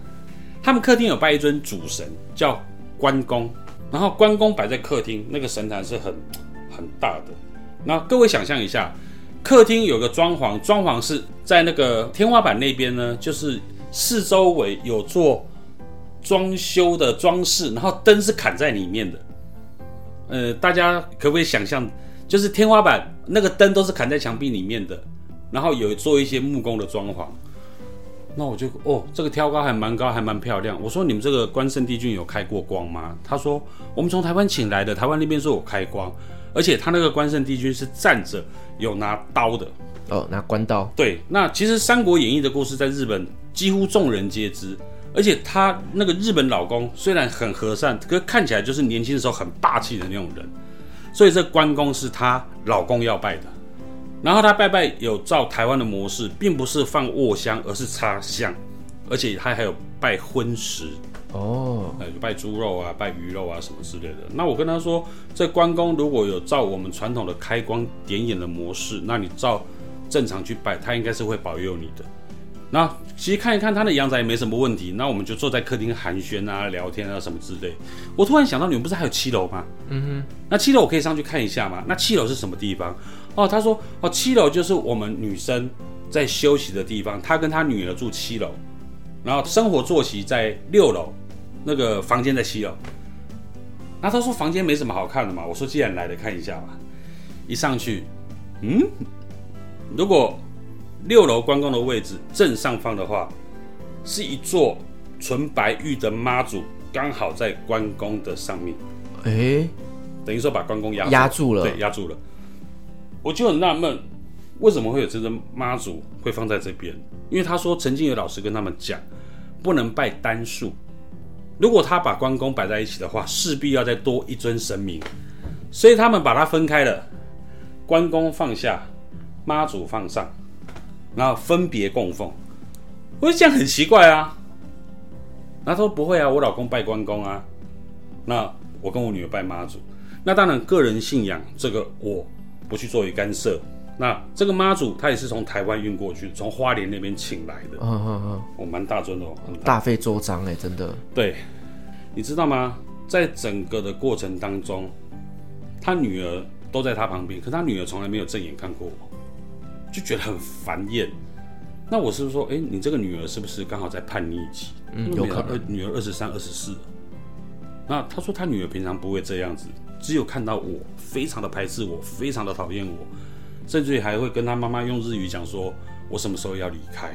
他们客厅有拜一尊主神，叫关公，然后关公摆在客厅，那个神坛是很很大的。那各位想象一下，客厅有个装潢，装潢是在那个天花板那边呢，就是四周围有做装修的装饰，然后灯是砍在里面的。呃，大家可不可以想象？就是天花板那个灯都是砍在墙壁里面的，然后有做一些木工的装潢。那我就哦，这个挑高还蛮高，还蛮漂亮。我说你们这个关圣帝君有开过光吗？他说我们从台湾请来的，台湾那边说有开光，而且他那个关圣帝君是站着，有拿刀的。哦，拿关刀。对，那其实《三国演义》的故事在日本几乎众人皆知，而且她那个日本老公虽然很和善，可是看起来就是年轻的时候很霸气的那种人。所以这关公是她老公要拜的，然后她拜拜有照台湾的模式，并不是放卧香，而是插香，而且她还有拜荤食哦，呃，拜猪肉啊，拜鱼肉啊什么之类的。那我跟她说，这关公如果有照我们传统的开光点眼的模式，那你照正常去拜，他应该是会保佑你的。那其实看一看他的阳宅也没什么问题，那我们就坐在客厅寒暄啊、聊天啊什么之类。我突然想到，你们不是还有七楼吗？嗯哼，那七楼我可以上去看一下吗？那七楼是什么地方？哦，他说哦，七楼就是我们女生在休息的地方。他跟他女儿住七楼，然后生活作息在六楼，那个房间在七楼。那他说房间没什么好看的嘛，我说既然来了，看一下吧。一上去，嗯，如果。六楼关公的位置正上方的话，是一座纯白玉的妈祖，刚好在关公的上面。哎、欸，等于说把关公压压住了，对，压住了。我就很纳闷，为什么会有这尊妈祖会放在这边？因为他说曾经有老师跟他们讲，不能拜单数。如果他把关公摆在一起的话，势必要再多一尊神明，所以他们把它分开了，关公放下，妈祖放上。然后分别供奉，我就这样很奇怪啊。他说不会啊，我老公拜关公啊，那我跟我女儿拜妈祖。那当然个人信仰这个我不去做于干涉。那这个妈祖她也是从台湾运过去，从花莲那边请来的。嗯嗯嗯，我蛮大尊的哦，大费周章哎，真的。对，你知道吗？在整个的过程当中，他女儿都在他旁边，可他女儿从来没有正眼看过我。就觉得很烦厌，那我是不是说，哎、欸，你这个女儿是不是刚好在叛逆期？嗯，有可能。女儿二十三、二十四。那他说他女儿平常不会这样子，只有看到我，非常的排斥我，非常的讨厌我，甚至于还会跟他妈妈用日语讲说，我什么时候要离开，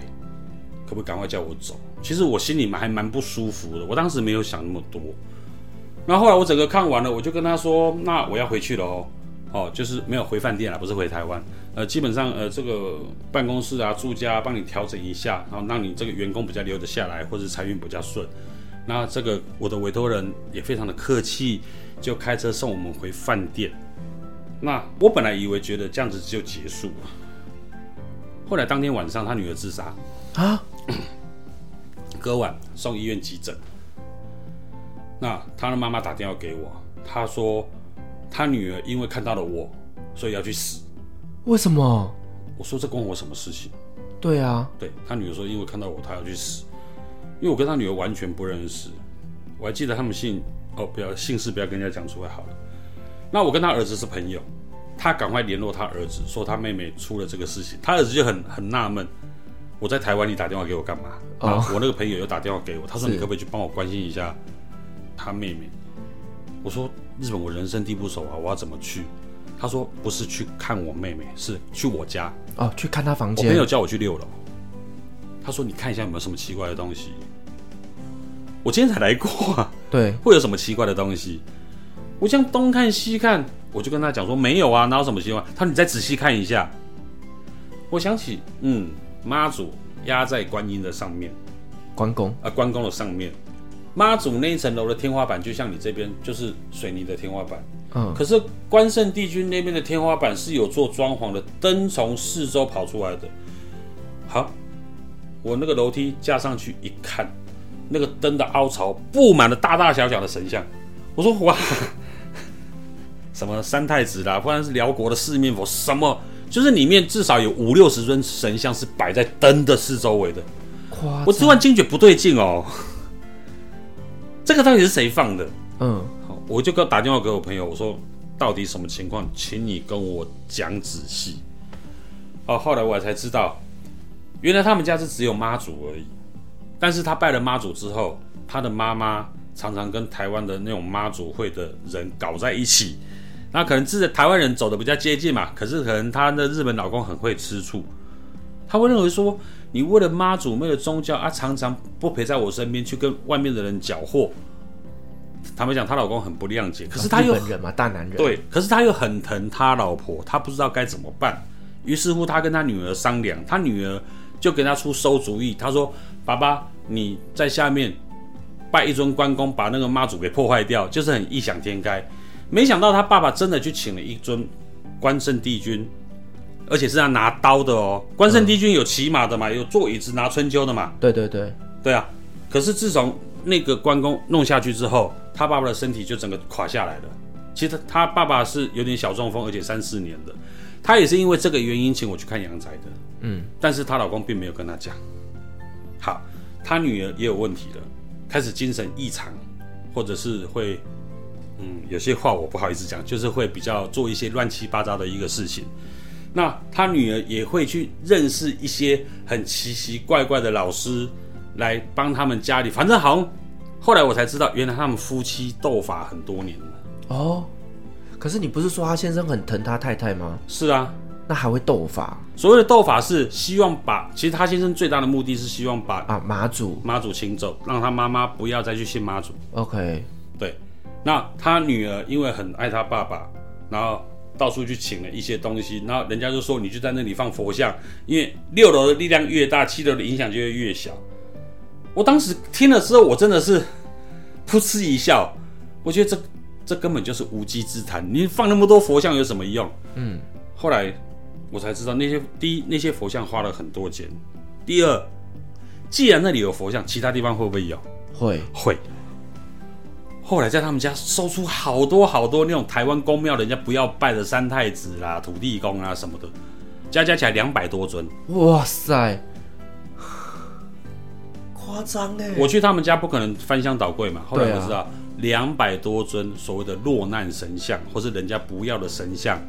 可不可以赶快叫我走？其实我心里还蛮不舒服的，我当时没有想那么多。那后来我整个看完了，我就跟他说，那我要回去了哦。哦，就是没有回饭店了，不是回台湾。呃，基本上呃，这个办公室啊，住家帮你调整一下，然后让你这个员工比较留得下来，或者财运比较顺。那这个我的委托人也非常的客气，就开车送我们回饭店。那我本来以为觉得这样子就结束了，后来当天晚上他女儿自杀啊，隔晚送医院急诊。那他的妈妈打电话给我，他说。他女儿因为看到了我，所以要去死。为什么？我说这关我什么事情？对啊，对他女儿说，因为看到我，他要去死。因为我跟他女儿完全不认识，我还记得他们姓哦，不要姓氏，不要跟人家讲出来好了。那我跟他儿子是朋友，他赶快联络他儿子，说他妹妹出了这个事情。他儿子就很很纳闷，我在台湾，你打电话给我干嘛？啊、哦，我那个朋友又打电话给我，他说你可不可以去帮我关心一下他妹妹？我说。日本我人生地不熟啊，我要怎么去？他说不是去看我妹妹，是去我家哦，去看他房间。我朋友叫我去六楼，他说你看一下有没有什么奇怪的东西。我今天才来过啊，对，会有什么奇怪的东西？我这样东看西看，我就跟他讲说没有啊，哪有什么奇怪？他说你再仔细看一下。我想起，嗯，妈祖压在观音的上面，关公啊，关公的上面。妈祖那一层楼的天花板就像你这边，就是水泥的天花板。嗯，可是关圣帝君那边的天花板是有做装潢的，灯从四周跑出来的。好，我那个楼梯架上去一看，那个灯的凹槽布满了大大小小的神像。我说哇，什么三太子啦，不然是辽国的四面佛，什么就是里面至少有五六十尊神像是摆在灯的四周围的。夸，我突然惊觉不对劲哦，这个到底是谁放的？嗯。好我就跟打电话给我朋友，我说到底什么情况，请你跟我讲仔细。哦，后来我才知道，原来他们家是只有妈祖而已。但是他拜了妈祖之后，他的妈妈常常跟台湾的那种妈祖会的人搞在一起。那可能是台湾人走的比较接近嘛，可是可能他的日本老公很会吃醋，他会认为说，你为了妈祖，为了宗教啊，常常不陪在我身边，去跟外面的人搅和。坦白讲，她老公很不谅解，可是他又日本人嘛，大男人对，可是他又很疼他老婆，他不知道该怎么办。于是乎，他跟他女儿商量，他女儿就给他出馊主意。他说：“爸爸，你在下面拜一尊关公，把那个妈祖给破坏掉，就是很异想天开。”没想到他爸爸真的去请了一尊关圣帝君，而且是要拿刀的哦。关圣帝君有骑马的嘛，有坐椅子拿春秋的嘛。对对对，对啊。可是自从那个关公弄下去之后，他爸爸的身体就整个垮下来了。其实他爸爸是有点小中风，而且三四年的。他也是因为这个原因请我去看阳宅的。嗯，但是她老公并没有跟他讲。好，他女儿也有问题了，开始精神异常，或者是会，嗯，有些话我不好意思讲，就是会比较做一些乱七八糟的一个事情。那他女儿也会去认识一些很奇奇怪怪的老师，来帮他们家里，反正好像。后来我才知道，原来他们夫妻斗法很多年了。哦，可是你不是说他先生很疼他太太吗？是啊，那还会斗法？所谓的斗法是希望把，其实他先生最大的目的是希望把啊妈祖妈祖请走，让他妈妈不要再去信妈祖。OK，对。那他女儿因为很爱他爸爸，然后到处去请了一些东西，然后人家就说你就在那里放佛像，因为六楼的力量越大，七楼的影响就会越小。我当时听了之后，我真的是噗嗤一笑。我觉得这这根本就是无稽之谈。你放那么多佛像有什么用？嗯。后来我才知道，那些第一那些佛像花了很多钱。第二，既然那里有佛像，其他地方会不会有？会会。后来在他们家搜出好多好多那种台湾公庙人家不要拜的三太子啦、土地公啊什么的，加加起来两百多尊。哇塞！夸张哎！我去他们家不可能翻箱倒柜嘛。后来我知道，两百多尊所谓的落难神像，或是人家不要的神像，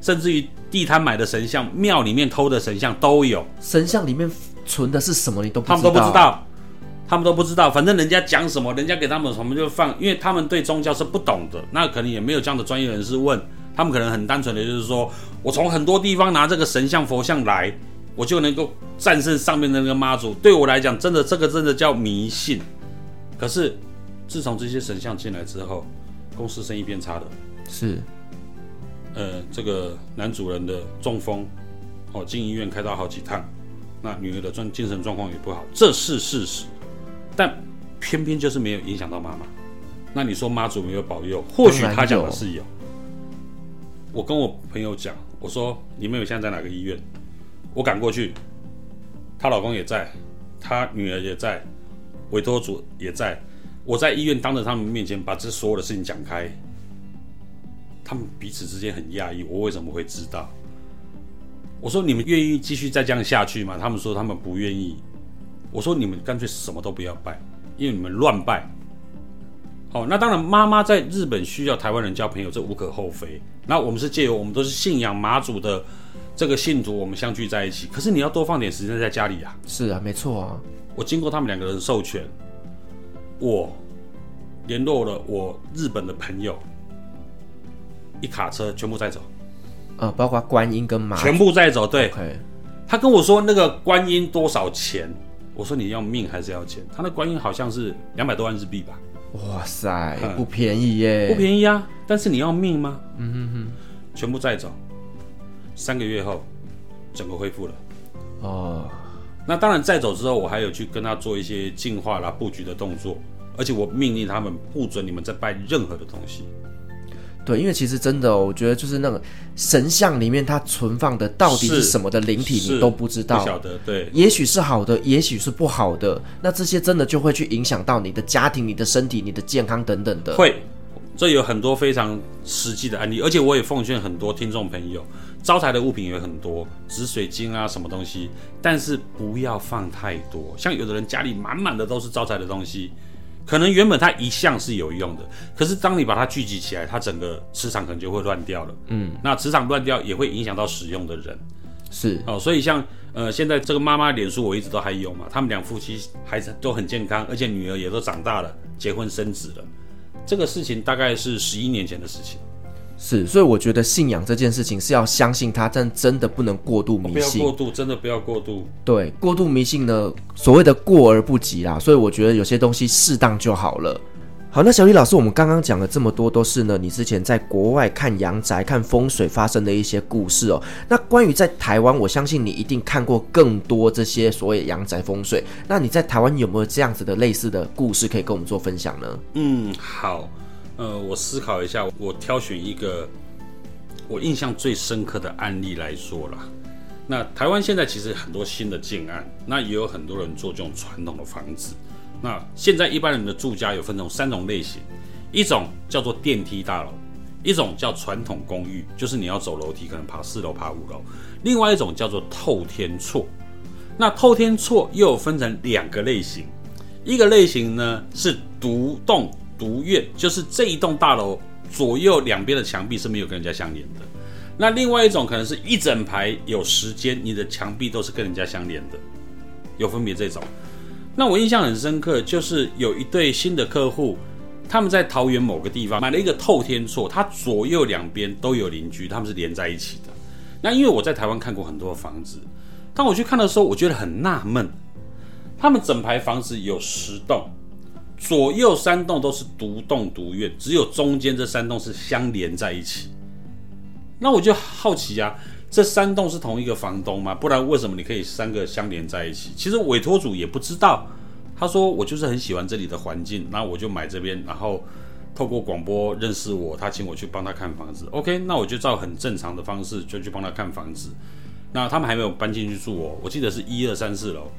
甚至于地摊买的神像、庙里面偷的神像都有。神像里面存的是什么？你都不知道。他们都不知道，他们都不知道。反正人家讲什么，人家给他们什么就放，因为他们对宗教是不懂的，那可能也没有这样的专业人士问。他们可能很单纯的就是说，我从很多地方拿这个神像、佛像来。我就能够战胜上面的那个妈祖，对我来讲，真的这个真的叫迷信。可是自从这些神像进来之后，公司生意变差了。是，呃，这个男主人的中风，哦，进医院开刀好几趟。那女儿的状精神状况也不好，这是事实。但偏偏就是没有影响到妈妈。那你说妈祖没有保佑？或许他讲的是有。我跟我朋友讲，我说你们有现在在哪个医院？我赶过去，她老公也在，她女儿也在，委托主也在。我在医院当着他们面前把这所有的事情讲开，他们彼此之间很讶异，我为什么会知道？我说你们愿意继续再这样下去吗？他们说他们不愿意。我说你们干脆什么都不要拜，因为你们乱拜。好，那当然妈妈在日本需要台湾人交朋友，这无可厚非。那我们是借由我们都是信仰妈祖的。这个信徒，我们相聚在一起。可是你要多放点时间在家里啊。是啊，没错啊。我经过他们两个人授权，我联络了我日本的朋友，一卡车全部载走。呃，包括观音跟妈，全部载走。对。他跟我说那个观音多少钱？我说你要命还是要钱？他那观音好像是两百多万日币吧。哇塞，不便宜耶。不便宜啊，但是你要命吗？嗯哼哼，全部载走。三个月后，整个恢复了。哦，那当然，再走之后，我还有去跟他做一些净化啦、布局的动作，而且我命令他们不准你们再拜任何的东西。对，因为其实真的、哦，我觉得就是那个神像里面它存放的到底是什么的灵体，你都不知道，不晓得。对，也许是好的，也许是不好的。那这些真的就会去影响到你的家庭、你的身体、你的健康等等的。会，这有很多非常实际的案例，而且我也奉劝很多听众朋友，招财的物品有很多，紫水晶啊什么东西，但是不要放太多。像有的人家里满满的都是招财的东西。可能原本它一项是有用的，可是当你把它聚集起来，它整个磁场可能就会乱掉了。嗯，那磁场乱掉也会影响到使用的人。是哦，所以像呃现在这个妈妈脸书我一直都还有嘛，他们两夫妻孩子都很健康，而且女儿也都长大了，结婚生子了。这个事情大概是十一年前的事情。是，所以我觉得信仰这件事情是要相信它，但真的不能过度迷信。不要过度，真的不要过度。对，过度迷信呢，所谓的过而不及啦。所以我觉得有些东西适当就好了。好，那小李老师，我们刚刚讲了这么多，都是呢你之前在国外看阳宅、看风水发生的一些故事哦。那关于在台湾，我相信你一定看过更多这些所谓阳宅风水。那你在台湾有没有这样子的类似的故事可以跟我们做分享呢？嗯，好。呃，我思考一下，我挑选一个我印象最深刻的案例来说啦。那台湾现在其实很多新的建案，那也有很多人做这种传统的房子。那现在一般人的住家有分成三种类型，一种叫做电梯大楼，一种叫传统公寓，就是你要走楼梯，可能爬四楼、爬五楼。另外一种叫做透天厝。那透天厝又有分成两个类型，一个类型呢是独栋。独院就是这一栋大楼左右两边的墙壁是没有跟人家相连的。那另外一种可能是一整排有时间，你的墙壁都是跟人家相连的，有分别这种。那我印象很深刻，就是有一对新的客户，他们在桃园某个地方买了一个透天厝，它左右两边都有邻居，他们是连在一起的。那因为我在台湾看过很多房子，当我去看的时候，我觉得很纳闷，他们整排房子有十栋。左右三栋都是独栋独院，只有中间这三栋是相连在一起。那我就好奇啊，这三栋是同一个房东吗？不然为什么你可以三个相连在一起？其实委托主也不知道，他说我就是很喜欢这里的环境，那我就买这边，然后透过广播认识我，他请我去帮他看房子。OK，那我就照很正常的方式就去帮他看房子。那他们还没有搬进去住哦，我记得是一二三四楼。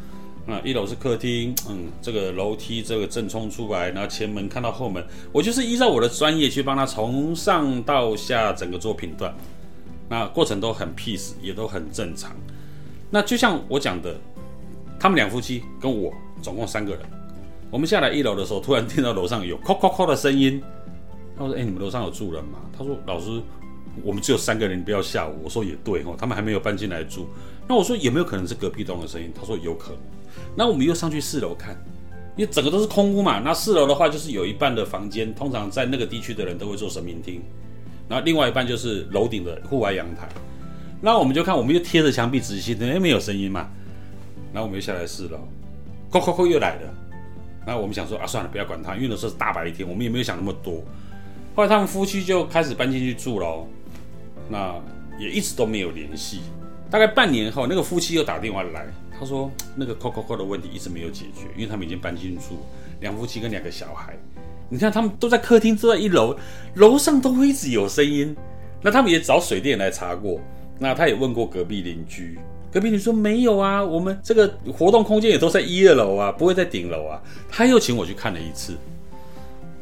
那一楼是客厅，嗯，这个楼梯这个正冲出来，然后前门看到后门，我就是依照我的专业去帮他从上到下整个做评断，那过程都很 peace，也都很正常。那就像我讲的，他们两夫妻跟我总共三个人，我们下来一楼的时候，突然听到楼上有叩叩叩的声音。他说：“哎，你们楼上有住人吗？”他说：“老师，我们只有三个人，你不要吓我。”我说：“也对哦，他们还没有搬进来住。”那我说：“有没有可能是隔壁栋的声音？”他说：“有可能。”那我们又上去四楼看，因为整个都是空屋嘛。那四楼的话，就是有一半的房间，通常在那个地区的人都会做神明厅，然后另外一半就是楼顶的户外阳台。那我们就看，我们就贴着墙壁仔细听，哎，没有声音嘛。然后我们又下来四楼，叩叩叩又来了。那我们想说啊，算了，不要管他，因为那时候是大白天，我们也没有想那么多。后来他们夫妻就开始搬进去住喽，那也一直都没有联系。大概半年后，那个夫妻又打电话来。他说：“那个扣扣扣的问题一直没有解决，因为他们已经搬进住，两夫妻跟两个小孩。你看他们都在客厅，坐在一楼，楼上都会一直有声音。那他们也找水电来查过，那他也问过隔壁邻居，隔壁邻居说没有啊，我们这个活动空间也都在一二楼啊，不会在顶楼啊。他又请我去看了一次，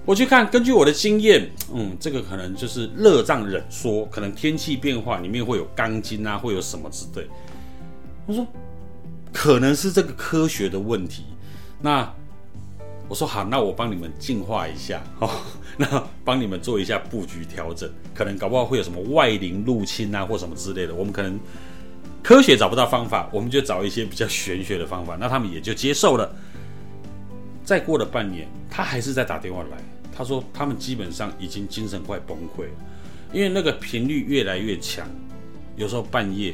我去看，根据我的经验，嗯，这个可能就是热胀冷缩，可能天气变化里面会有钢筋啊，会有什么之类。我说。”可能是这个科学的问题，那我说好，那我帮你们净化一下哦，那帮你们做一下布局调整，可能搞不好会有什么外灵入侵啊，或什么之类的，我们可能科学找不到方法，我们就找一些比较玄学的方法，那他们也就接受了。再过了半年，他还是在打电话来，他说他们基本上已经精神快崩溃了，因为那个频率越来越强，有时候半夜，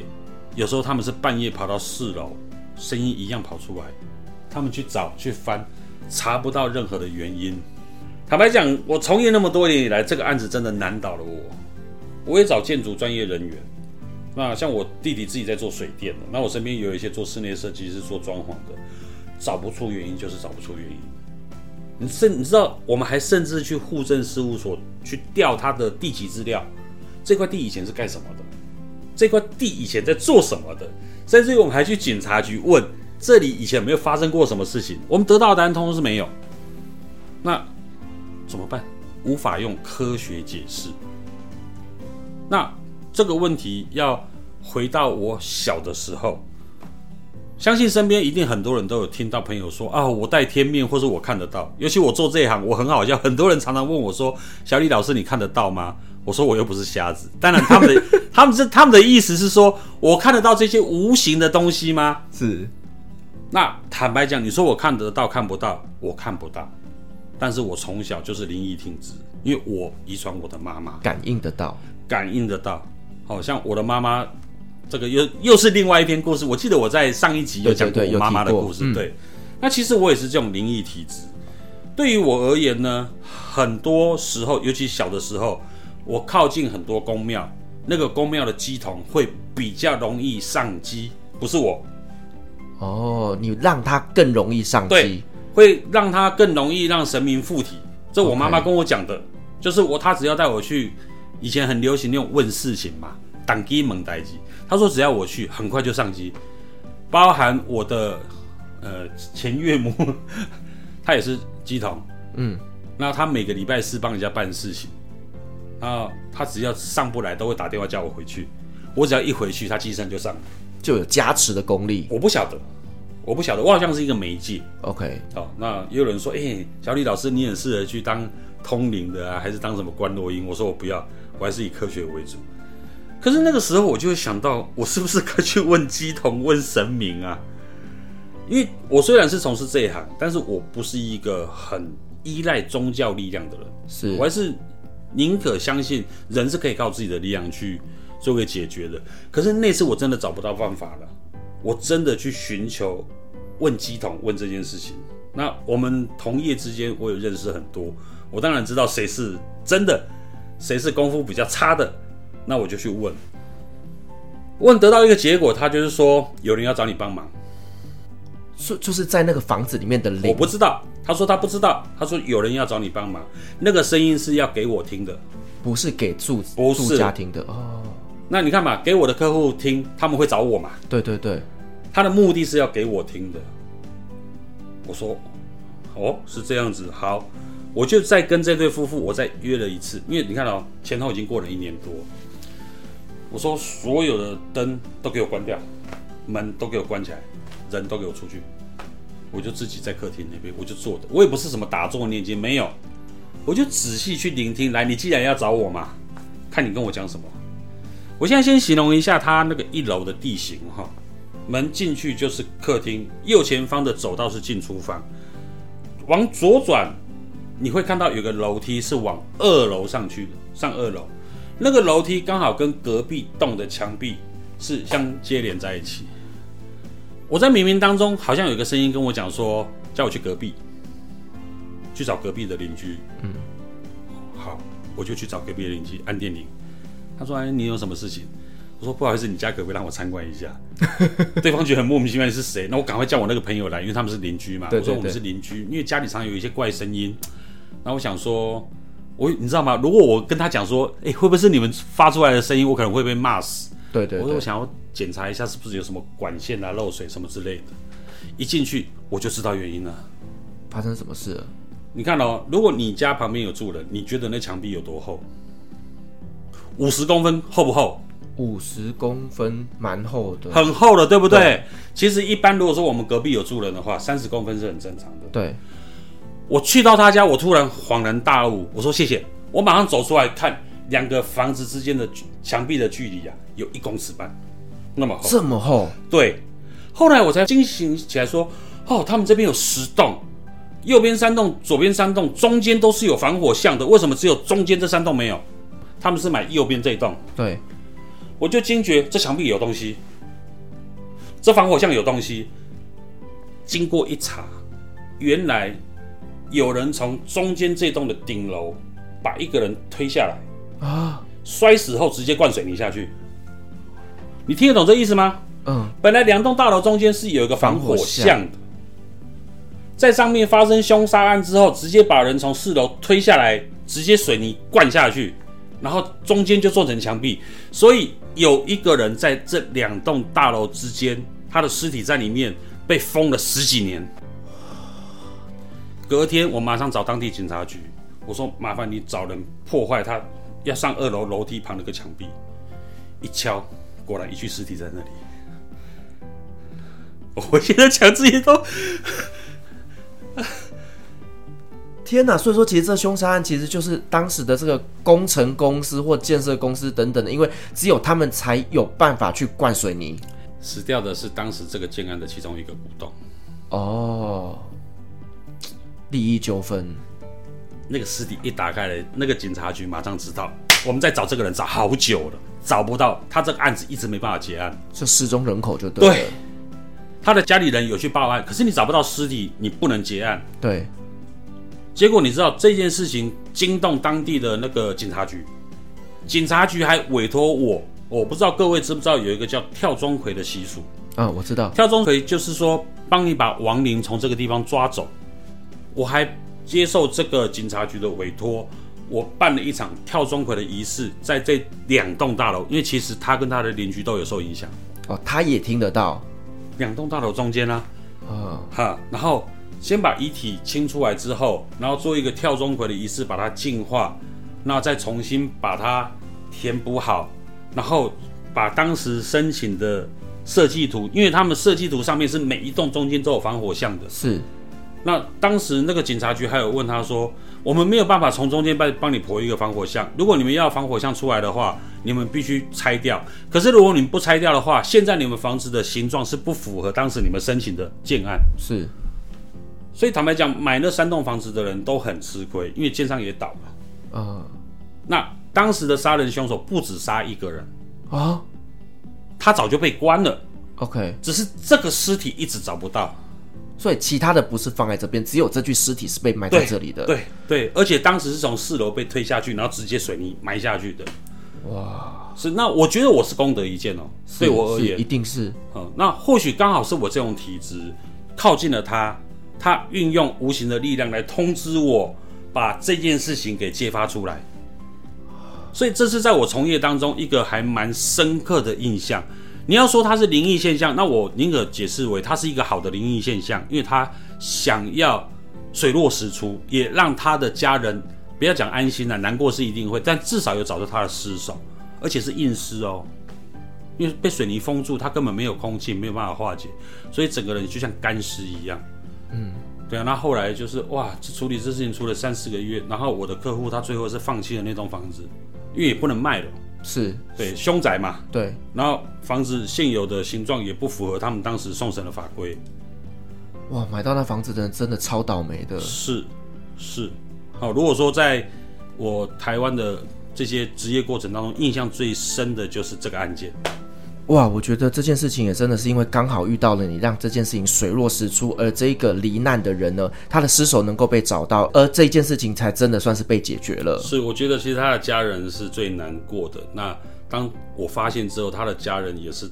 有时候他们是半夜跑到四楼。声音一样跑出来，他们去找去翻，查不到任何的原因。坦白讲，我从业那么多年以来，这个案子真的难倒了我。我也找建筑专业人员，那像我弟弟自己在做水电的，那我身边有一些做室内设计师、做装潢的，找不出原因就是找不出原因。你甚你知道，我们还甚至去户政事务所去调他的地籍资料，这块地以前是干什么的？这块地以前在做什么的？甚至于我们还去警察局问这里以前有没有发生过什么事情？我们得到的答案通通是没有。那怎么办？无法用科学解释。那这个问题要回到我小的时候，相信身边一定很多人都有听到朋友说啊，我带天面，或是我看得到。尤其我做这一行，我很好笑，很多人常常问我说：“小李老师，你看得到吗？”我说：“我又不是瞎子。”当然，他们的他们是他们的意思是说我看得到这些无形的东西吗？是。那坦白讲，你说我看得到看不到？我看不到，但是我从小就是灵异体质，因为我遗传我的妈妈，感应得到。感应得到，好像我的妈妈，这个又又是另外一篇故事。我记得我在上一集有讲过我妈妈的故事。对，对，对，对，那其实我也是这种灵异体质。对于我而言呢，很多时候，尤其小的时候，我靠近很多宫庙，那个宫庙的乩童会比较容易上乩，不是我。哦，你让他更容易上乩，对，会让他更容易让神明附体。这我妈妈跟我讲的.就是我，她只要带我去。以前很流行那种问事情嘛，当机蒙代机。他说只要我去，很快就上机。包含我的呃前岳母，她也是乩童，嗯，那她每个礼拜四帮人家办事情，啊，他只要上不来，都会打电话叫我回去。我只要一回去，他机身就上了，就有加持的功力。我不晓得，我不晓得，我好像是一个媒介。OK，好，那也有人说，哎、欸，小李老师，你很适合去当通灵的啊，还是当什么观落音？我说我不要。我还是以科学为主，可是那个时候我就会想到，我是不是该去问鸡童、问神明啊？因为我虽然是从事这一行，但是我不是一个很依赖宗教力量的人，是我还是宁可相信人是可以靠自己的力量去做个解决的。可是那次我真的找不到办法了，我真的去寻求问乩童问这件事情。那我们同业之间，我有认识很多，我当然知道谁是真的。谁是功夫比较差的，那我就去问，问得到一个结果，他就是说有人要找你帮忙，就就是在那个房子里面的灵，我不知道，他说他不知道，他说有人要找你帮忙，那个声音是要给我听的，不是给住不是住家庭的哦。那你看嘛，给我的客户听，他们会找我嘛？对对对，他的目的是要给我听的。我说，哦，是这样子，好。我就再跟这对夫妇，我再约了一次，因为你看哦，前后已经过了一年多。我说所有的灯都给我关掉，门都给我关起来，人都给我出去，我就自己在客厅那边，我就坐着，我也不是什么打坐念经，没有，我就仔细去聆听。来，你既然要找我嘛，看你跟我讲什么。我现在先形容一下他那个一楼的地形哈，门进去就是客厅，右前方的走道是进厨房，往左转。你会看到有个楼梯是往二楼上去的，上二楼，那个楼梯刚好跟隔壁栋的墙壁是相接连在一起。我在冥冥当中好像有一个声音跟我讲说，叫我去隔壁，去找隔壁的邻居。嗯，好，我就去找隔壁的邻居按电铃。他说：“哎，你有什么事情？”我说：“不好意思，你家隔壁让我参观一下。”对方觉得很莫名其妙，你是谁？那我赶快叫我那个朋友来，因为他们是邻居嘛。对对对，我说我们是邻居，因为家里常有一些怪声音。那我想说，我你知道吗？如果我跟他讲说，哎、欸，会不会是你们发出来的声音？我可能会被骂死。对，对对，我说我想要检查一下，是不是有什么管线啊漏水什么之类的。一进去我就知道原因了。发生什么事了？你看哦，如果你家旁边有住人，你觉得那墙壁有多厚？五十公分厚不厚？五十公分，蛮厚的，很厚的，对不对？对。其实一般如果说我们隔壁有住人的话，三十公分是很正常的。对。我去到他家，我突然恍然大悟。我说谢谢，我马上走出来看两个房子之间的墙壁的距离啊，有一公尺半，那么厚，这么厚。对，后来我才惊醒起来，说，哦，他们这边有十栋，右边三栋，左边三栋，中间都是有防火巷的，为什么只有中间这三栋没有？他们是买右边这一栋。对，我就惊觉这墙壁有东西，这防火巷有东西。经过一查，原来。有人从中间这栋的顶楼把一个人推下来啊，摔死后直接灌水泥下去。你听得懂这意思吗？嗯，本来两栋大楼中间是有一个防火巷的，在上面发生凶杀案之后，直接把人从四楼推下来，直接水泥灌下去，然后中间就做成墙壁，所以有一个人在这两栋大楼之间，他的尸体在里面被封了十几年。隔天，我马上找当地警察局，我说：“麻烦你找人破坏他要上二楼楼梯旁那个墙壁。”一敲，果然一具尸体在那里。我现在讲自己都，天哪！所以说，其实这凶杀案其实就是当时的这个工程公司或建设公司等等的，因为只有他们才有办法去灌水泥。死掉的是当时这个建案的其中一个股东。哦。利益纠纷，那个尸体一打开来，那个警察局马上知道，我们在找这个人找好久了，找不到，他这个案子一直没办法结案，就失踪人口就对了。对，他的家里人有去报案，可是你找不到尸体，你不能结案。对，结果你知道这件事情惊动当地的那个警察局，警察局还委托我，我不知道各位知不知道有一个叫跳钟馗的习俗啊？我知道，跳钟馗就是说帮你把亡灵从这个地方抓走。我还接受这个警察局的委托，我办了一场跳钟馗的仪式，在这两栋大楼，因为其实他跟他的邻居都有受影响。哦，他也听得到。两栋大楼中间啊，啊、哦，哈，然后先把遗体清出来之后，然后做一个跳钟馗的仪式，把它净化，那再重新把它填补好，然后把当时申请的设计图，因为他们设计图上面是每一栋中间都有防火巷的，是。那当时那个警察局还有问他说：“我们没有办法从中间帮帮你破一个防火巷，如果你们要防火巷出来的话，你们必须拆掉。可是如果你们不拆掉的话，现在你们房子的形状是不符合当时你们申请的建案。”是。所以坦白讲，买那三栋房子的人都很吃亏，因为建商也倒了。啊。那当时的杀人凶手不止杀一个人啊，他早就被关了。OK，只是这个尸体一直找不到。所以其他的不是放在这边，只有这具尸体是被埋在这里的。对对，对，而且当时是从四楼被推下去，然后直接水泥埋下去的。哇，是那我觉得我是功德一件哦，对我而言一定是。嗯，那或许刚好是我这种体质靠近了他，他运用无形的力量来通知我，把这件事情给揭发出来。所以这是在我从业当中一个还蛮深刻的印象。你要说它是灵异现象，那我宁可解释为它是一个好的灵异现象，因为他想要水落石出，也让他的家人不要讲安心了，难过是一定会，但至少有找到他的尸首，而且是硬尸哦，因为被水泥封住，他根本没有空气，没有办法化解，所以整个人就像干尸一样。嗯，对啊，那后来就是哇，这处理这事情出了三四个月，然后我的客户他最后是放弃了那栋房子，因为也不能卖了。是对凶宅嘛？对，然后房子现有的形状也不符合他们当时送审的法规。哇，买到那房子的人真的超倒霉的。是是，好，如果说在我台湾的这些职业过程当中，印象最深的就是这个案件。哇，我觉得这件事情也真的是因为刚好遇到了你，让这件事情水落石出，而这个罹难的人呢，他的尸首能够被找到，而这件事情才真的算是被解决了。是，我觉得其实他的家人是最难过的。那当我发现之后，他的家人也是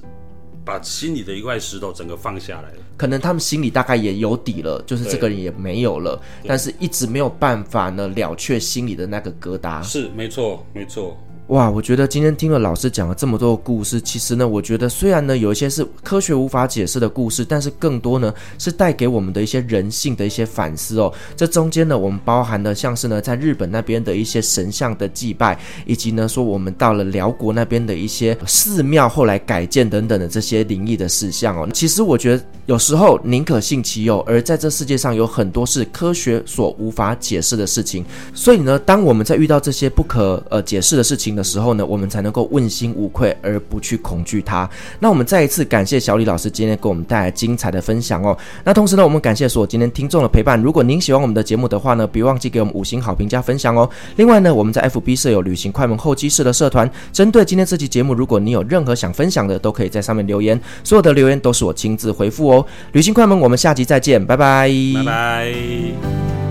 把心里的一块石头整个放下来了。可能他们心里大概也有底了，就是这个人也没有了，但是一直没有办法呢了却心里的那个疙瘩。是，没错，没错。哇，我觉得今天听了老师讲了这么多故事，其实呢，我觉得虽然呢有一些是科学无法解释的故事，但是更多呢是带给我们的一些人性的一些反思哦。这中间呢，我们包含了像是呢在日本那边的一些神像的祭拜，以及呢说我们到了辽国那边的一些寺庙后来改建等等的这些灵异的事项哦。其实我觉得有时候宁可信其有，而在这世界上有很多是科学所无法解释的事情。所以呢，当我们在遇到这些不可呃解释的事情的时候呢，我们才能够问心无愧，而不去恐惧它。那我们再一次感谢小李老师今天给我们带来精彩的分享哦。那同时呢，我们感谢所有今天听众的陪伴。如果您喜欢我们的节目的话呢，别忘记给我们五星好评加分享哦。另外呢，我们在 FB 设有旅行快门候机室的社团，针对今天这期节目，如果你有任何想分享的，都可以在上面留言，所有的留言都是我亲自回复哦。旅行快门，我们下集再见，拜拜，拜拜。